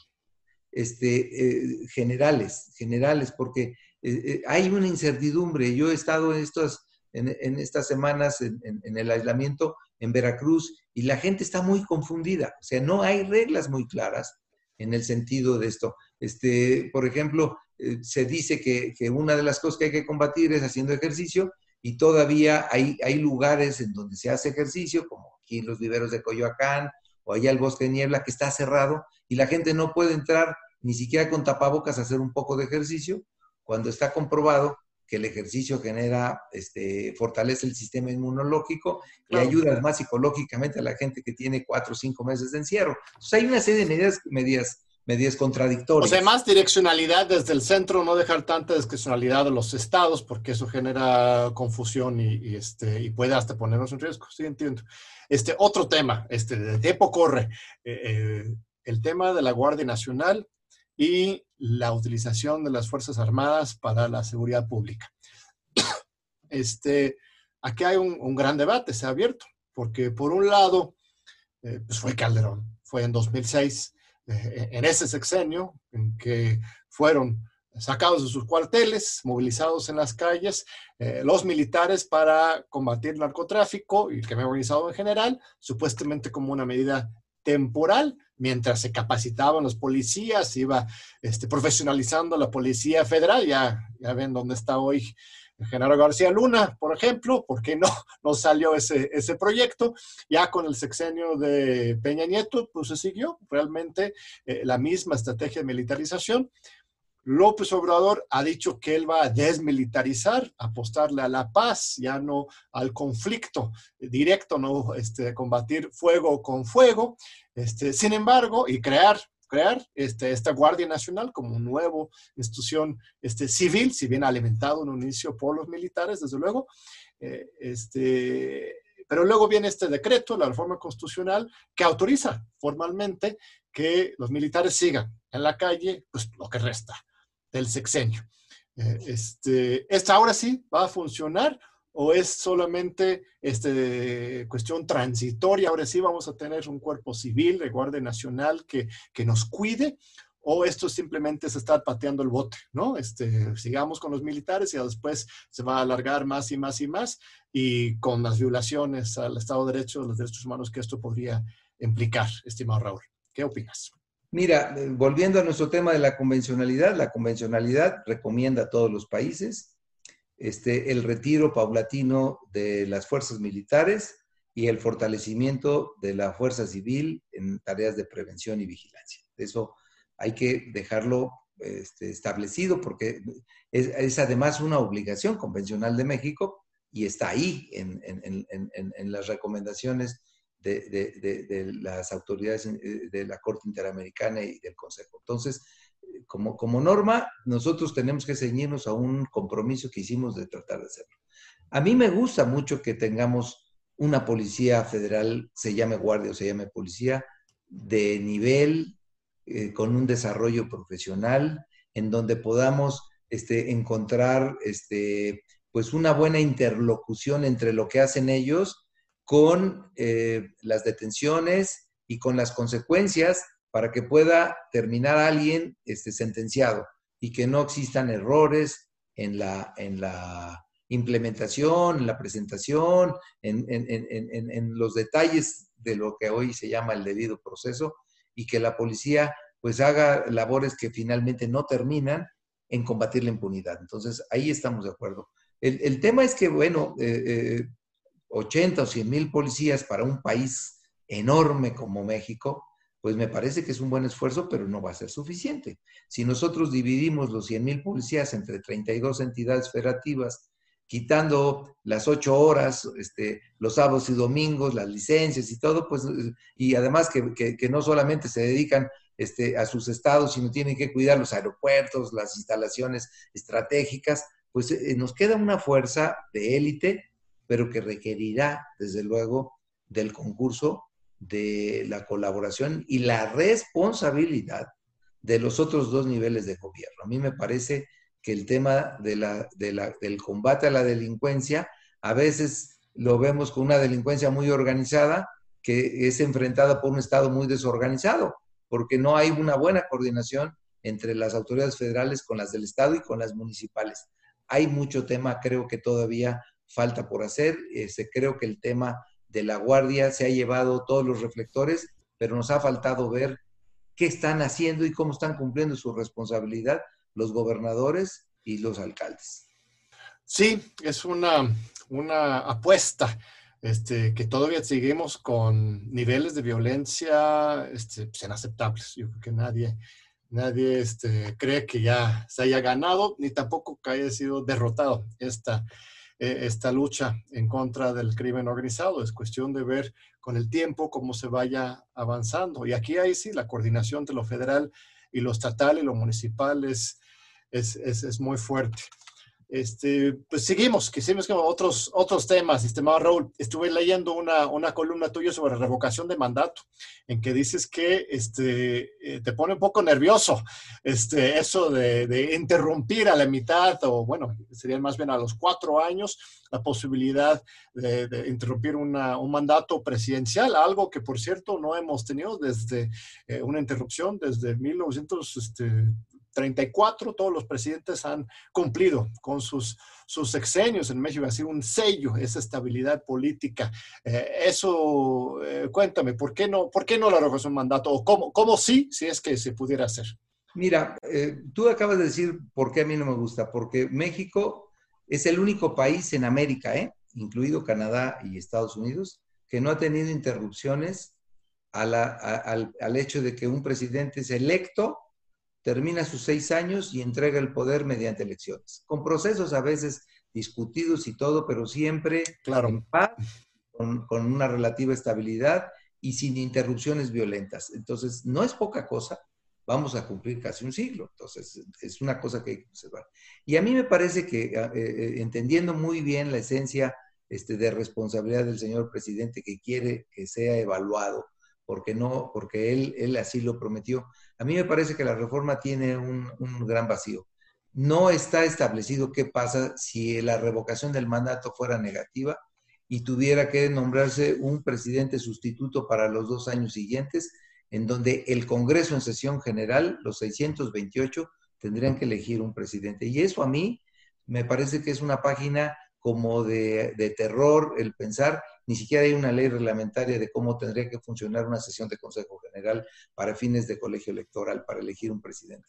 [SPEAKER 3] Este, eh, generales, generales, porque eh, eh, hay una incertidumbre. Yo he estado en, estos, en, estas semanas en, el aislamiento en Veracruz y la gente está muy confundida. O sea, no hay reglas muy claras en el sentido de esto. Este, por ejemplo, se dice que, que, una de las cosas que hay que combatir es haciendo ejercicio y todavía hay, hay lugares en donde se hace ejercicio, como aquí en los viveros de Coyoacán o allá el bosque de niebla, que está cerrado y la gente no puede entrar ni siquiera con tapabocas a hacer un poco de ejercicio, cuando está comprobado que el ejercicio genera, este, fortalece el sistema inmunológico y ayuda más psicológicamente a la gente que tiene cuatro o cinco meses de encierro. Entonces hay una serie de medidas, medidas medidas contradictorias.
[SPEAKER 2] O sea, más direccionalidad desde el centro, no dejar tanta discrecionalidad de los estados, porque eso genera confusión y, este, y puede hasta ponernos en riesgo. Sí, entiendo. Este, otro tema, este, de tiempo corre, eh, eh, el tema de la Guardia Nacional y la utilización de las Fuerzas Armadas para la seguridad pública. Este, aquí hay un, gran debate, se ha abierto, porque por un lado, eh, pues fue Calderón, fue en 2006, eh, en ese sexenio, en que fueron sacados de sus cuarteles, movilizados en las calles, eh, los militares para combatir el narcotráfico y el crimen organizado en general, supuestamente como una medida temporal, mientras se capacitaban los policías, iba este, profesionalizando la policía federal, ya, ya ven dónde está hoy Genaro García Luna, por ejemplo, porque no, no salió ese, ese proyecto. Ya con el sexenio de Peña Nieto, pues se siguió realmente eh, la misma estrategia de militarización. López Obrador ha dicho que él va a desmilitarizar, apostarle a la paz, ya no al conflicto directo, no este, combatir fuego con fuego. Este, sin embargo, y crear crear este, esta Guardia Nacional como nueva institución este, civil, si bien alimentado en un inicio por los militares, desde luego. Eh, este, pero luego viene este decreto, la reforma constitucional, que autoriza formalmente que los militares sigan en la calle pues, lo que resta del sexenio. Eh, este, esta ahora sí va a funcionar o es solamente este, cuestión transitoria? Ahora sí vamos a tener un cuerpo civil de Guardia Nacional que, que nos cuide, o esto simplemente es estar pateando el bote, ¿no? Este, sigamos con los militares y después se va a alargar más y más y más, y con las violaciones al Estado de Derecho, los derechos humanos que esto podría implicar, estimado Raúl. ¿Qué opinas?
[SPEAKER 3] Mira, eh, volviendo a nuestro tema de la convencionalidad, la convencionalidad recomienda a todos los países este, el retiro paulatino de las fuerzas militares y el fortalecimiento de la fuerza civil en tareas de prevención y vigilancia. Eso hay que dejarlo este, establecido porque es, además una obligación convencional de México y está ahí en, las recomendaciones de, las autoridades eh, de la Corte Interamericana y del Consejo. Entonces, como, como norma, nosotros tenemos que ceñirnos a un compromiso que hicimos de tratar de hacerlo. A mí me gusta mucho que tengamos una policía federal, se llame guardia o se llame policía, de nivel, eh, con un desarrollo profesional, en donde podamos este, encontrar este, pues una buena interlocución entre lo que hacen ellos con eh, las detenciones y con las consecuencias para que pueda terminar alguien este, sentenciado y que no existan errores en la, en la implementación, en la presentación, en, en, los detalles de lo que hoy se llama el debido proceso y que la policía pues haga labores que finalmente no terminan en combatir la impunidad. Entonces, ahí estamos de acuerdo. El, tema es que, bueno, 80 eh, o 100 mil policías para un país enorme como México, pues me parece que es un buen esfuerzo, pero no va a ser suficiente. Si nosotros dividimos los 100 mil policías entre 32 entidades federativas quitando las ocho horas, este, los sábados y domingos, las licencias y todo, pues, y además que, no solamente se dedican este, a sus estados, sino tienen que cuidar los aeropuertos, las instalaciones estratégicas, pues eh, nos queda una fuerza de élite, pero que requerirá, desde luego, del concurso, de la colaboración y la responsabilidad de los otros dos niveles de gobierno. A mí me parece que el tema de la, del combate a la delincuencia, a veces lo vemos con una delincuencia muy organizada que es enfrentada por un Estado muy desorganizado, porque no hay una buena coordinación entre las autoridades federales con las del Estado y con las municipales. Hay mucho tema, creo que todavía falta por hacer. Este, creo que el tema de la Guardia se ha llevado todos los reflectores, pero nos ha faltado ver qué están haciendo y cómo están cumpliendo su responsabilidad los gobernadores y los alcaldes.
[SPEAKER 2] Sí, es una, una apuesta este, que todavía seguimos con niveles de violencia este, pues, inaceptables. Yo creo que nadie, nadie este, cree que ya se haya ganado, ni tampoco que haya sido derrotado esta, eh, esta lucha en contra del crimen organizado. Es cuestión de ver con el tiempo cómo se vaya avanzando. Y aquí hay sí la coordinación entre lo federal y lo estatal y lo municipal es, es, es, muy fuerte. Este, pues seguimos, que seguimos con otros, otros temas, estimado Raúl. Estuve leyendo una, una, columna tuya sobre revocación de mandato, en que dices que este, eh, te pone un poco nervioso este, eso de, de, interrumpir a la mitad, o bueno, serían más bien a los cuatro años, la posibilidad de, interrumpir una, un mandato presidencial, algo que por cierto no hemos tenido desde eh, una interrupción desde 1900. Este, 34, todos los presidentes han cumplido con sus, sus sexenios en México, ha sido un sello, esa estabilidad política. Eh, eso, eh, cuéntame, ¿por qué no, por qué no la revocación un mandato? ¿O cómo, cómo sí, si es que se pudiera hacer?
[SPEAKER 3] Mira, eh, tú acabas de decir por qué a mí no me gusta, porque México es el único país en América, incluido Canadá y Estados Unidos, que no ha tenido interrupciones al, al hecho de que un presidente es electo termina sus seis años y entrega el poder mediante elecciones, con procesos a veces discutidos y todo, pero siempre
[SPEAKER 2] claro.
[SPEAKER 3] en paz, con, una relativa estabilidad y sin interrupciones violentas. Entonces, no es poca cosa, vamos a cumplir casi un siglo, entonces es una cosa que hay que observar. Y a mí me parece que, eh, eh, entendiendo muy bien la esencia este, de responsabilidad del señor presidente que quiere que sea evaluado, porque no, porque él, él así lo prometió. A mí me parece que la reforma tiene un, gran vacío. No está establecido qué pasa si la revocación del mandato fuera negativa y tuviera que nombrarse un presidente sustituto para los dos años siguientes, en donde el Congreso en sesión general, los 628, tendrían que elegir un presidente. Y eso a mí me parece que es una página como de, de, terror el pensar, ni siquiera hay una ley reglamentaria de cómo tendría que funcionar una sesión de Consejo General para fines de colegio electoral para elegir un presidente.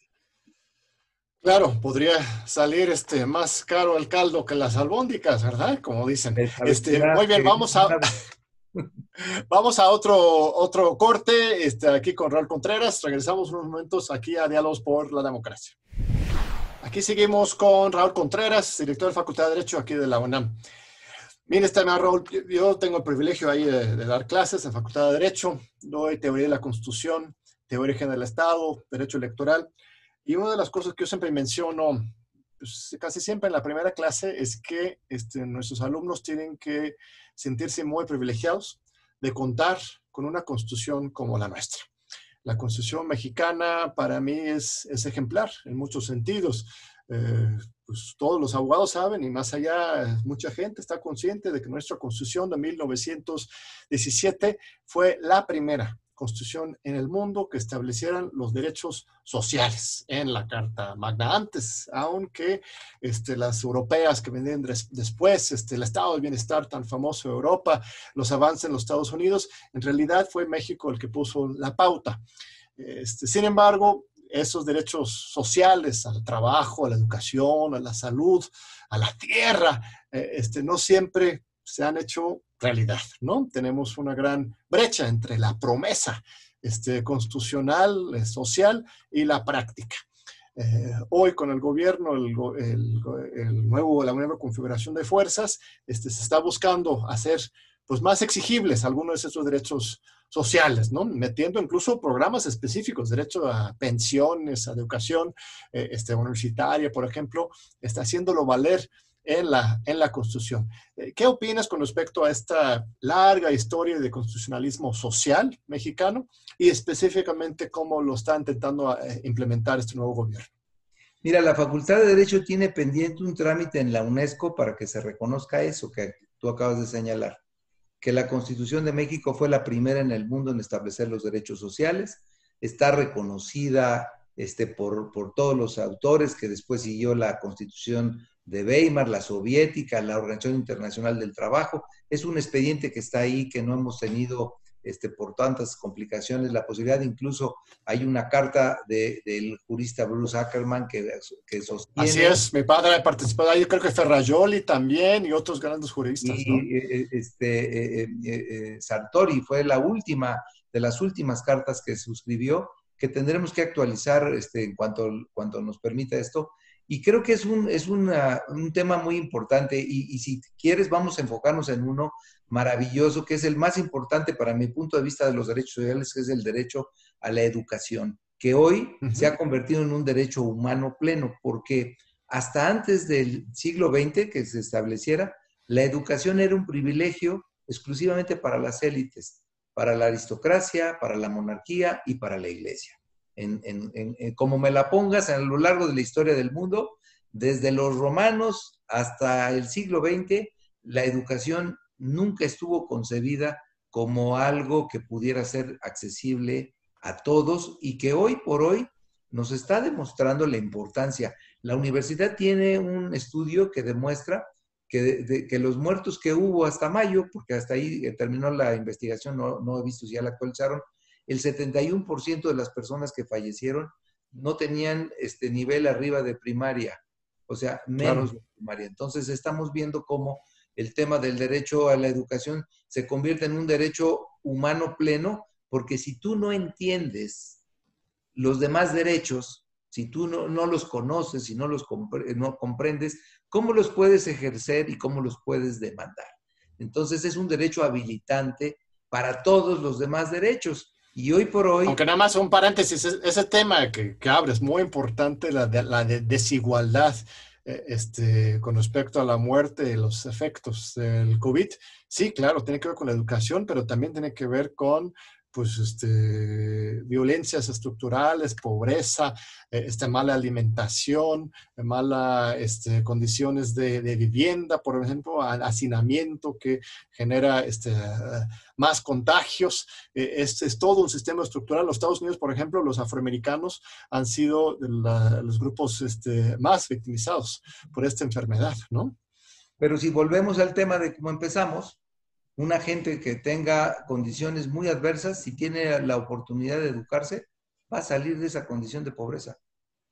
[SPEAKER 2] Claro, podría salir este más caro el caldo que las albóndicas, ¿verdad? Como dicen. Este, muy bien, vamos a vamos a otro otro corte, este, aquí con Raúl Contreras. Regresamos unos momentos aquí a Diálogos por la Democracia. Aquí seguimos con Raúl Contreras, director de Facultad de Derecho aquí de la UNAM. Mire, está Raúl, yo tengo el privilegio ahí de, dar clases en Facultad de Derecho, doy teoría de la Constitución, teoría origen del Estado, derecho electoral, y una de las cosas que yo siempre menciono, pues, casi siempre en la primera clase, es que este, nuestros alumnos tienen que sentirse muy privilegiados de contar con una constitución como la nuestra. La constitución mexicana para mí es, es ejemplar en muchos sentidos. Eh, pues todos los abogados saben y más allá mucha gente está consciente de que nuestra constitución de 1917 fue la primera constitución en el mundo que establecieran los derechos sociales en la Carta Magna antes, aunque este, las europeas que venían después, este, el estado de bienestar tan famoso de Europa, los avances en los Estados Unidos, en realidad fue México el que puso la pauta. Este, sin embargo, esos derechos sociales al trabajo, a la educación, a la salud, a la tierra, eh, este, no siempre se han hecho realidad, ¿no? Tenemos una gran brecha entre la promesa este, constitucional, eh, social y la práctica. Eh, hoy con el gobierno, el, nuevo, la nueva configuración de fuerzas, este, se está buscando hacer pues, más exigibles algunos de esos derechos sociales, ¿no? Metiendo incluso programas específicos, derecho a pensiones, a educación eh, este, universitaria, por ejemplo, está haciéndolo valer en la, en la Constitución. Eh, ¿Qué opinas con respecto a esta larga historia de constitucionalismo social mexicano y específicamente cómo lo está intentando eh, implementar este nuevo gobierno?
[SPEAKER 3] Mira, la Facultad de Derecho tiene pendiente un trámite en la UNESCO para que se reconozca eso que tú acabas de señalar, que la Constitución de México fue la primera en el mundo en establecer los derechos sociales, está reconocida este, por, por todos los autores que después siguió la Constitución de Weimar, la soviética, la Organización Internacional del Trabajo. Es un expediente que está ahí, que no hemos tenido este, por tantas complicaciones, la posibilidad, incluso hay una carta del jurista Bruce Ackerman que, que, sostiene...
[SPEAKER 2] Así es, mi padre ha participado ahí, creo que Ferrayoli también y otros grandes juristas. Y,
[SPEAKER 3] eh, eh, este, eh, Sartori fue la última, de las últimas cartas que suscribió, que tendremos que actualizar este, en cuanto, cuanto nos permita esto, y creo que es un, es un tema muy importante y, si quieres vamos a enfocarnos en uno maravilloso, que es el más importante para mi punto de vista de los derechos sociales, que es el derecho a la educación, que hoy se ha convertido en un derecho humano pleno, porque hasta antes del siglo XX que se estableciera, la educación era un privilegio exclusivamente para las élites, para la aristocracia, para la monarquía y para la iglesia. En, como me la pongas a lo largo de la historia del mundo, desde los romanos hasta el siglo XX, la educación nunca estuvo concebida como algo que pudiera ser accesible a todos y que hoy por hoy nos está demostrando la importancia. La universidad tiene un estudio que demuestra que, que los muertos que hubo hasta mayo, porque hasta ahí terminó la investigación, no, no he visto si ya la actualizaron, el 71% de las personas que fallecieron no tenían este nivel arriba de primaria, o sea, menos de primaria. Entonces estamos viendo cómo el tema del derecho a la educación se convierte en un derecho humano pleno, porque si tú no entiendes los demás derechos, si tú no, los conoces, si no los no comprendes, ¿cómo los puedes ejercer y cómo los puedes demandar? Entonces es un derecho habilitante para todos los demás derechos. Y hoy por hoy...
[SPEAKER 2] Aunque nada más un paréntesis, ese tema que, que abres, muy importante, la, la desigualdad este, con respecto a la muerte los efectos del COVID. Sí, claro, tiene que ver con la educación, pero también tiene que ver con pues, este, violencias estructurales, pobreza, eh, este, mala alimentación, malas este, condiciones de, vivienda, por ejemplo, hacinamiento que genera este, más contagios. Eh, es, es, todo un sistema estructural. Los Estados Unidos, por ejemplo, los afroamericanos han sido los grupos este, más victimizados por esta enfermedad, ¿no?
[SPEAKER 3] Pero si volvemos al tema de cómo empezamos, una gente que tenga condiciones muy adversas, si tiene la oportunidad de educarse, va a salir de esa condición de pobreza,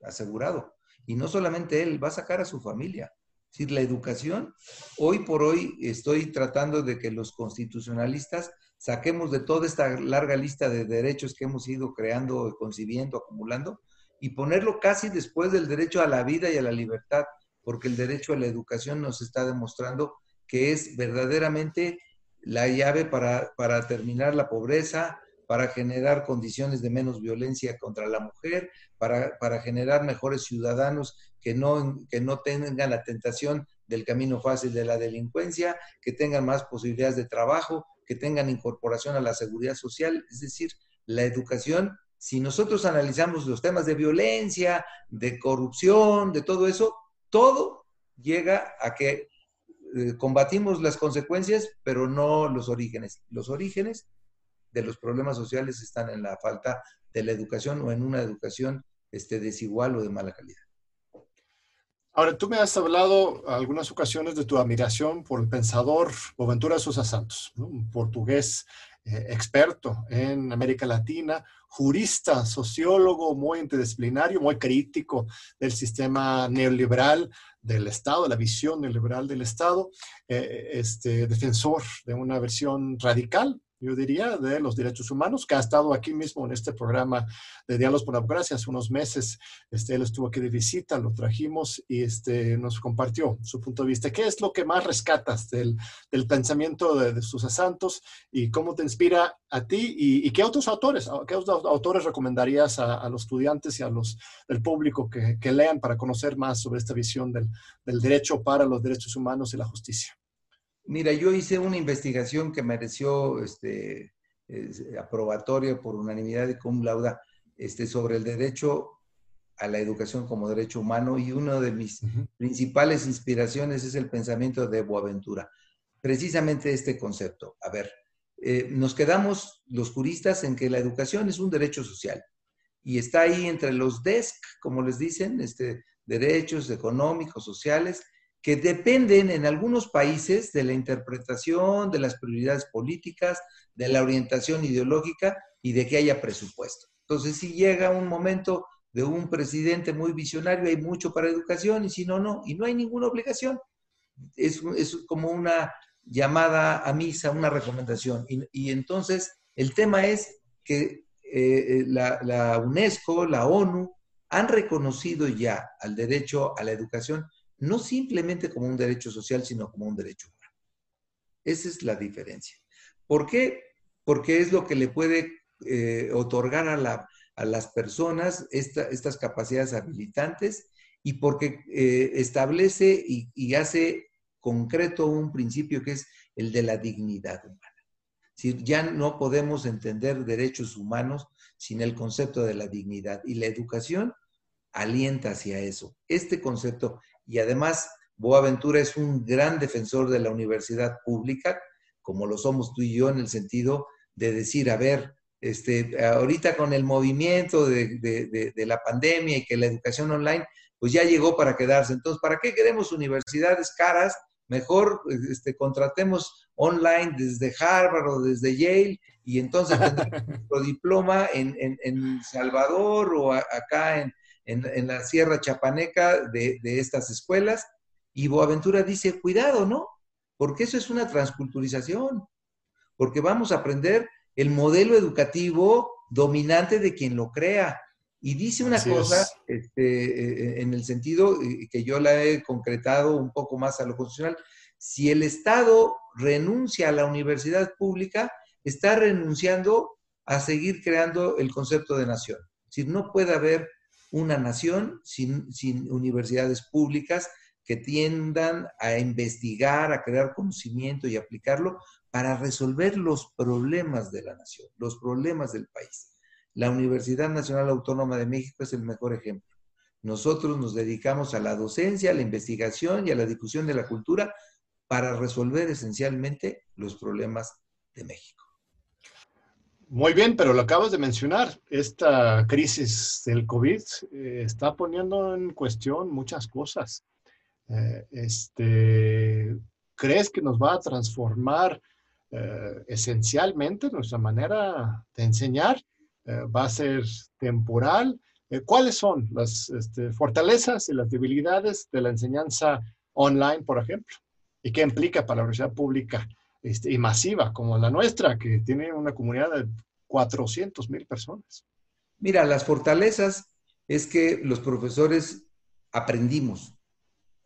[SPEAKER 3] asegurado. Y no solamente él, va a sacar a su familia. Es decir, la educación, hoy por hoy estoy tratando de que los constitucionalistas saquemos de toda esta larga lista de derechos que hemos ido creando, concibiendo, acumulando, y ponerlo casi después del derecho a la vida y a la libertad, porque el derecho a la educación nos está demostrando que es verdaderamente la llave para, para terminar la pobreza, para generar condiciones de menos violencia contra la mujer, para, para, generar mejores ciudadanos que no, que no tengan la tentación del camino fácil de la delincuencia, que tengan más posibilidades de trabajo, que tengan incorporación a la seguridad social. Es decir, la educación, si nosotros analizamos los temas de violencia, de corrupción, de todo eso, todo llega a que eh, combatimos las consecuencias, pero no los orígenes. Los orígenes de los problemas sociales están en la falta de la educación o en una educación este, desigual o de mala calidad.
[SPEAKER 2] Ahora, tú me has hablado algunas ocasiones de tu admiración por el pensador Boaventura Sousa Santos, un portugués eh, experto en América Latina, jurista, sociólogo muy interdisciplinario, muy crítico del sistema neoliberal del Estado, la visión neoliberal del Estado, eh, este, defensor de una versión radical yo diría, de los derechos humanos, que ha estado aquí mismo en este programa de Diálogos por la Democracia hace unos meses. Este, él estuvo aquí de visita, lo trajimos y este, nos compartió su punto de vista. ¿Qué es lo que más rescatas del, del pensamiento de, de sus Santos y cómo te inspira a ti? ¿Y, y qué otros autores, qué otros autores recomendarías a, a, los estudiantes y a los del público que, que lean para conocer más sobre esta visión del, del derecho para los derechos humanos y la justicia?
[SPEAKER 3] Mira, yo hice una investigación que mereció este, aprobatoria por unanimidad de cum lauda este, sobre el derecho a la educación como derecho humano y una de mis uh -huh. principales inspiraciones es el pensamiento de Boaventura. Precisamente este concepto. A ver, eh, nos quedamos los juristas en que la educación es un derecho social y está ahí entre los DESC, como les dicen, este, derechos económicos, sociales, que dependen en algunos países de la interpretación, de las prioridades políticas, de la orientación ideológica y de que haya presupuesto. Entonces, si llega un momento de un presidente muy visionario, hay mucho para educación y si no, no, y no hay ninguna obligación. Es, es como una llamada a misa, una recomendación. Y, entonces, el tema es que eh, la, la UNESCO, la ONU, han reconocido ya al derecho a la educación no simplemente como un derecho social, sino como un derecho humano. Esa es la diferencia. ¿Por qué? Porque es lo que le puede eh, otorgar a, la, a, las personas esta, estas capacidades habilitantes y porque eh, establece y, y, hace concreto un principio que es el de la dignidad humana. Si ya no podemos entender derechos humanos sin el concepto de la dignidad y la educación alienta hacia eso. Este concepto y además Boaventura es un gran defensor de la universidad pública, como lo somos tú y yo en el sentido de decir, a ver, este, ahorita con el movimiento de, de, de, la pandemia y que la educación online, pues ya llegó para quedarse. Entonces, ¿para qué queremos universidades caras? Mejor este, contratemos online desde Harvard o desde Yale y entonces nuestro diploma en, en, en Salvador o a, acá en, en, en la Sierra Chapaneca de, de, estas escuelas. Y Boaventura dice, cuidado, ¿no? Porque eso es una transculturización, porque vamos a aprender el modelo educativo dominante de quien lo crea. Y dice una Así cosa este, en el sentido que yo la he concretado un poco más a lo constitucional. Si el Estado renuncia a la universidad pública, está renunciando a seguir creando el concepto de nación. Es decir, no puede haber una nación sin, sin, universidades públicas que tiendan a investigar, a crear conocimiento y aplicarlo para resolver los problemas de la nación, los problemas del país. La Universidad Nacional Autónoma de México es el mejor ejemplo. Nosotros nos dedicamos a la docencia, a la investigación y a la difusión de la cultura para resolver esencialmente los problemas de México.
[SPEAKER 2] Muy bien, pero lo acabas de mencionar, esta crisis del COVID eh, está poniendo en cuestión muchas cosas. eh, este, ¿crees que nos va a transformar eh, esencialmente nuestra manera de enseñar? ¿Va a ser temporal? ¿Cuáles son las este, fortalezas y las debilidades de la enseñanza online, por ejemplo? ¿Y qué implica para la universidad pública este, y masiva como la nuestra, que tiene una comunidad de 400 mil personas?
[SPEAKER 3] Mira, las fortalezas es que los profesores aprendimos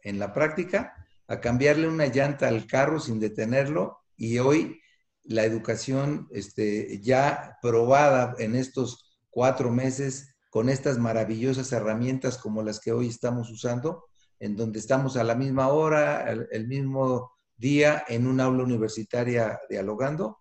[SPEAKER 3] en la práctica a cambiarle una llanta al carro sin detenerlo y hoy la educación este, ya probada en estos cuatro meses con estas maravillosas herramientas como las que hoy estamos usando, en donde estamos a la misma hora, el, mismo día en un aula universitaria dialogando,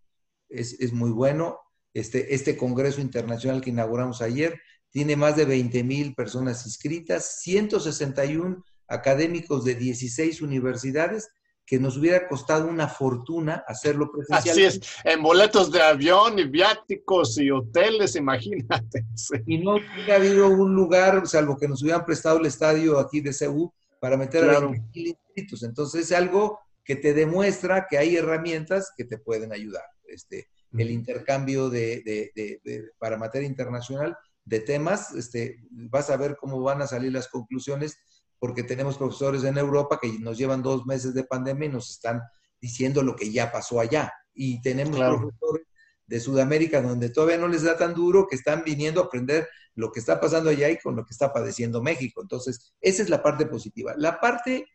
[SPEAKER 3] es, es muy bueno. Este, este congreso internacional que inauguramos ayer tiene más de 20 mil personas inscritas, 161 académicos de 16 universidades, que nos hubiera costado una fortuna hacerlo presencial.
[SPEAKER 2] Así es, en boletos de avión y viáticos y hoteles, imagínate.
[SPEAKER 3] Y no hubiera habido un lugar, salvo que nos hubieran prestado el estadio aquí de CEU, para meter a 20 mil inscritos. Entonces es algo que te demuestra que hay herramientas que te pueden ayudar. Este, el intercambio de, de, de, para materia internacional de temas, este, vas a ver cómo van a salir las conclusiones, porque tenemos profesores en Europa que nos llevan dos meses de pandemia y nos están diciendo lo que ya pasó allá. Y tenemos profesores de Sudamérica donde todavía no les da tan duro que están viniendo a aprender lo que está pasando allá y con lo que está padeciendo México. Entonces, esa es la parte positiva. La parte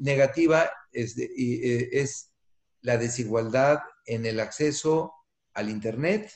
[SPEAKER 3] negativa es, eh, es la desigualdad en el acceso al Internet,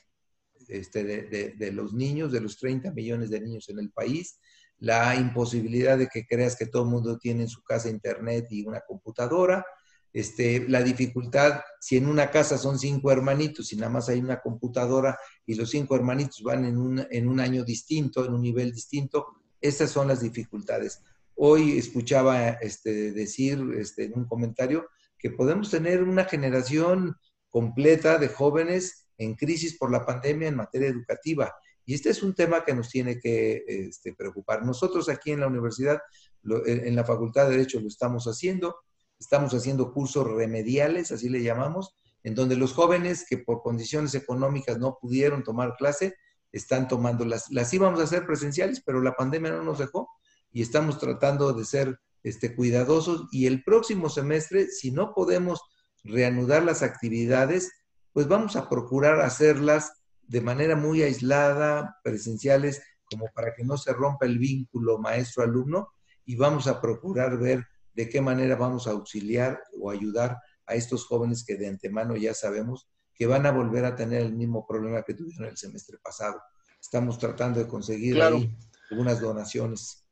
[SPEAKER 3] este, de, los niños, de los 30 millones de niños en el país, la imposibilidad de que creas que todo el mundo tiene en su casa internet y una computadora, este, la dificultad, si en una casa son cinco hermanitos y nada más hay una computadora y los cinco hermanitos van en un, en un año distinto, en un nivel distinto, esas son las dificultades. Hoy escuchaba este, decir este, en un comentario que podemos tener una generación completa de jóvenes en crisis por la pandemia en materia educativa. Y este es un tema que nos tiene que este, preocupar. Nosotros aquí en la universidad, en la Facultad de Derecho lo estamos haciendo, estamos haciendo cursos remediales, así le llamamos, en donde los jóvenes que por condiciones económicas no pudieron tomar clase, están tomando las, las íbamos a hacer presenciales, pero la pandemia no nos dejó y estamos tratando de ser este, cuidadosos y el próximo semestre, si no podemos reanudar las actividades, pues vamos a procurar hacerlas de manera muy aislada, presenciales, como para que no se rompa el vínculo maestro-alumno y vamos a procurar ver de qué manera vamos a auxiliar o ayudar a estos jóvenes que de antemano ya sabemos que van a volver a tener el mismo problema que tuvieron el semestre pasado. Estamos tratando de conseguir algunas donaciones.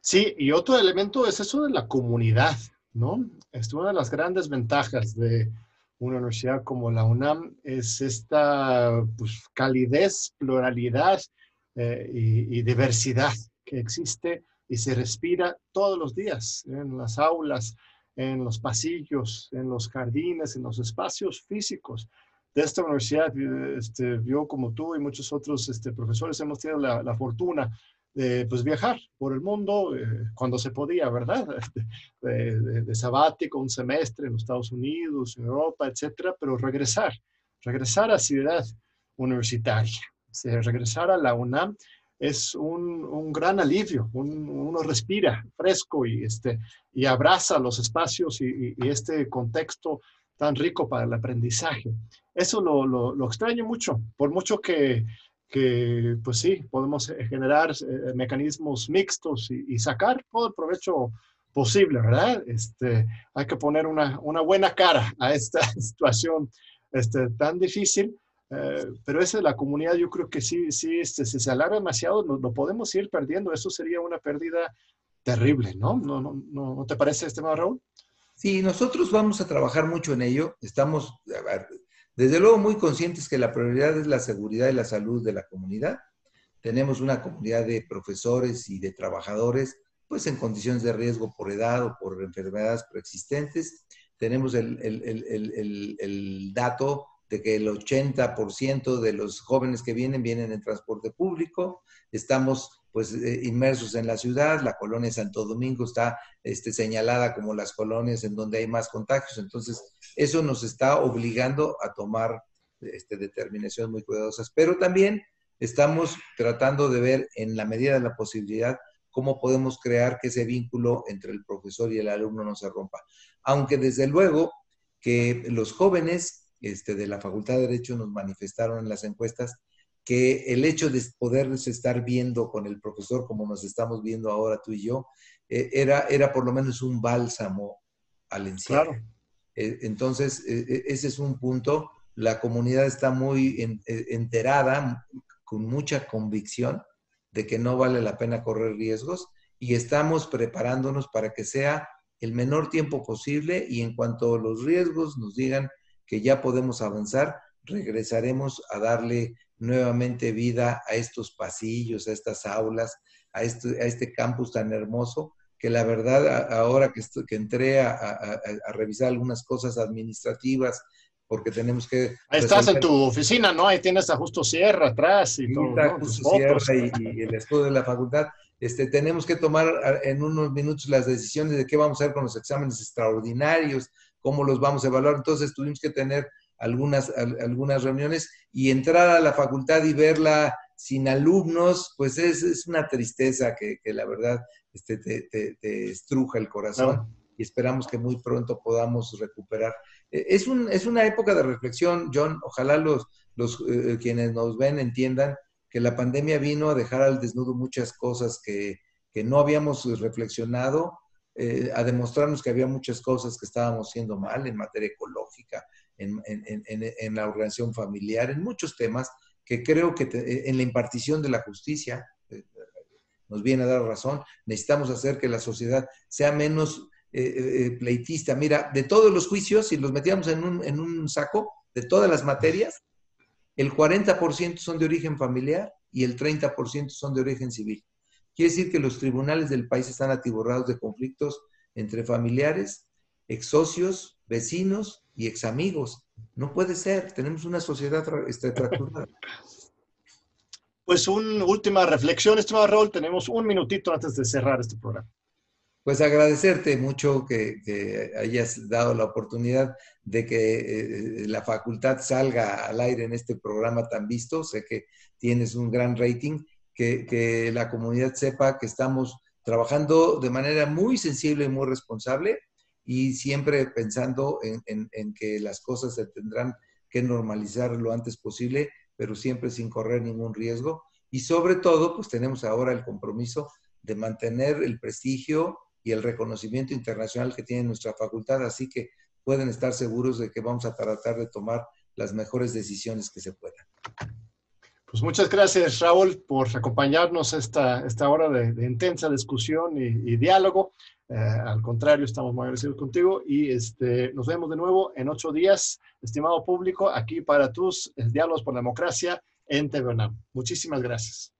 [SPEAKER 2] Sí, y otro elemento es eso de la comunidad, ¿no? Es una de las grandes ventajas de una universidad como la UNAM, es esta pues, calidez, pluralidad eh, y, diversidad que existe y se respira todos los días en las aulas, en los pasillos, en los jardines, en los espacios físicos de esta universidad. Este, yo como tú y muchos otros este, profesores hemos tenido la, la fortuna pues viajar por el mundo eh, cuando se podía, ¿verdad? De, de, sabático, un semestre en los Estados Unidos, en Europa, etcétera, pero regresar, regresar a ciudad universitaria, regresar a la UNAM es un, gran alivio, uno respira fresco y, este, y abraza los espacios y, este contexto tan rico para el aprendizaje. Eso lo extraño mucho, por mucho que que pues sí, podemos eh, generar eh, mecanismos mixtos y, sacar todo el provecho posible, ¿verdad? Este, hay que poner una, una buena cara a esta situación este, tan difícil, eh, pero esa es la comunidad, yo creo que sí, sí, este, si se alarga demasiado, lo, lo, podemos ir perdiendo, eso sería una pérdida terrible, ¿no? ¿No, no, no, ¿no te parece, estimado Raúl?
[SPEAKER 3] Sí, nosotros vamos a trabajar mucho en ello, estamos, a ver, desde luego muy conscientes que la prioridad es la seguridad y la salud de la comunidad. Tenemos una comunidad de profesores y de trabajadores pues en condiciones de riesgo por edad o por enfermedades preexistentes. Tenemos el, dato de que el 80% de los jóvenes que vienen vienen en transporte público. Estamos pues eh, inmersos en la ciudad, la colonia Santo Domingo está este, señalada como las colonias en donde hay más contagios, entonces eso nos está obligando a tomar este, determinaciones muy cuidadosas, pero también estamos tratando de ver en la medida de la posibilidad cómo podemos crear que ese vínculo entre el profesor y el alumno no se rompa. Aunque desde luego que los jóvenes este, de la Facultad de Derecho nos manifestaron en las encuestas que el hecho de podernos estar viendo con el profesor como nos estamos viendo ahora tú y yo, eh, era, era por lo menos un bálsamo al encierro. Claro. Eh, entonces, eh, ese es un punto. La comunidad está muy enterada, con mucha convicción de que no vale la pena correr riesgos y estamos preparándonos para que sea el menor tiempo posible y en cuanto los riesgos nos digan que ya podemos avanzar, regresaremos a darle nuevamente vida a estos pasillos, a estas aulas, a este, a este campus tan hermoso, que la verdad ahora que, que entré a, a, revisar algunas cosas administrativas porque tenemos que...
[SPEAKER 2] Ahí estás en tu oficina, ¿no? Ahí tienes a Justo Sierra atrás y todo.
[SPEAKER 3] Justo Sierra y, el estudio de la facultad. Este, tenemos que tomar en unos minutos las decisiones de qué vamos a hacer con los exámenes extraordinarios, cómo los vamos a evaluar. Entonces tuvimos que tener algunas, algunas reuniones y entrar a la facultad y verla sin alumnos, pues es, es una tristeza que, que, la verdad este, te, te, te estruja el corazón y esperamos que muy pronto podamos recuperar. Eh, es, un, es una época de reflexión, John. Ojalá los, los eh, quienes nos ven entiendan que la pandemia vino a dejar al desnudo muchas cosas que, que no habíamos reflexionado, eh, a demostrarnos que había muchas cosas que estábamos haciendo mal en materia ecológica, en, en, en, en la organización familiar, en muchos temas que creo que en la impartición de la justicia nos viene a dar razón. Necesitamos hacer que la sociedad sea menos eh, eh, eh, pleitista. Mira, de todos los juicios, si los metíamos en un, en un saco, de todas las materias, el 40% son de origen familiar y el 30% son de origen civil. Quiere decir que los tribunales del país están atiborrados de conflictos entre familiares, ex socios, vecinos y ex amigos. No puede ser, tenemos una sociedad este, fracturada.
[SPEAKER 2] Pues una última reflexión, estimado Raúl, tenemos un minutito antes de cerrar este programa
[SPEAKER 3] pues agradecerte mucho que, hayas dado la oportunidad de que eh, la facultad salga al aire en este programa tan visto. Sé que tienes un gran rating, que, la comunidad sepa que estamos trabajando de manera muy sensible y muy responsable y siempre pensando en, que las cosas se tendrán que normalizar lo antes posible, pero siempre sin correr ningún riesgo. Y sobre todo, pues tenemos ahora el compromiso de mantener el prestigio, y el reconocimiento internacional que tiene nuestra facultad, así que pueden estar seguros de que vamos a tratar de tomar las mejores decisiones que se puedan.
[SPEAKER 2] Pues muchas gracias, Raúl, por acompañarnos esta, esta hora de, intensa discusión y, diálogo. Eh, al contrario, estamos muy agradecidos contigo y este, nos vemos de nuevo en ocho días, estimado público, aquí para tus diálogos por la democracia en TV Muchísimas gracias.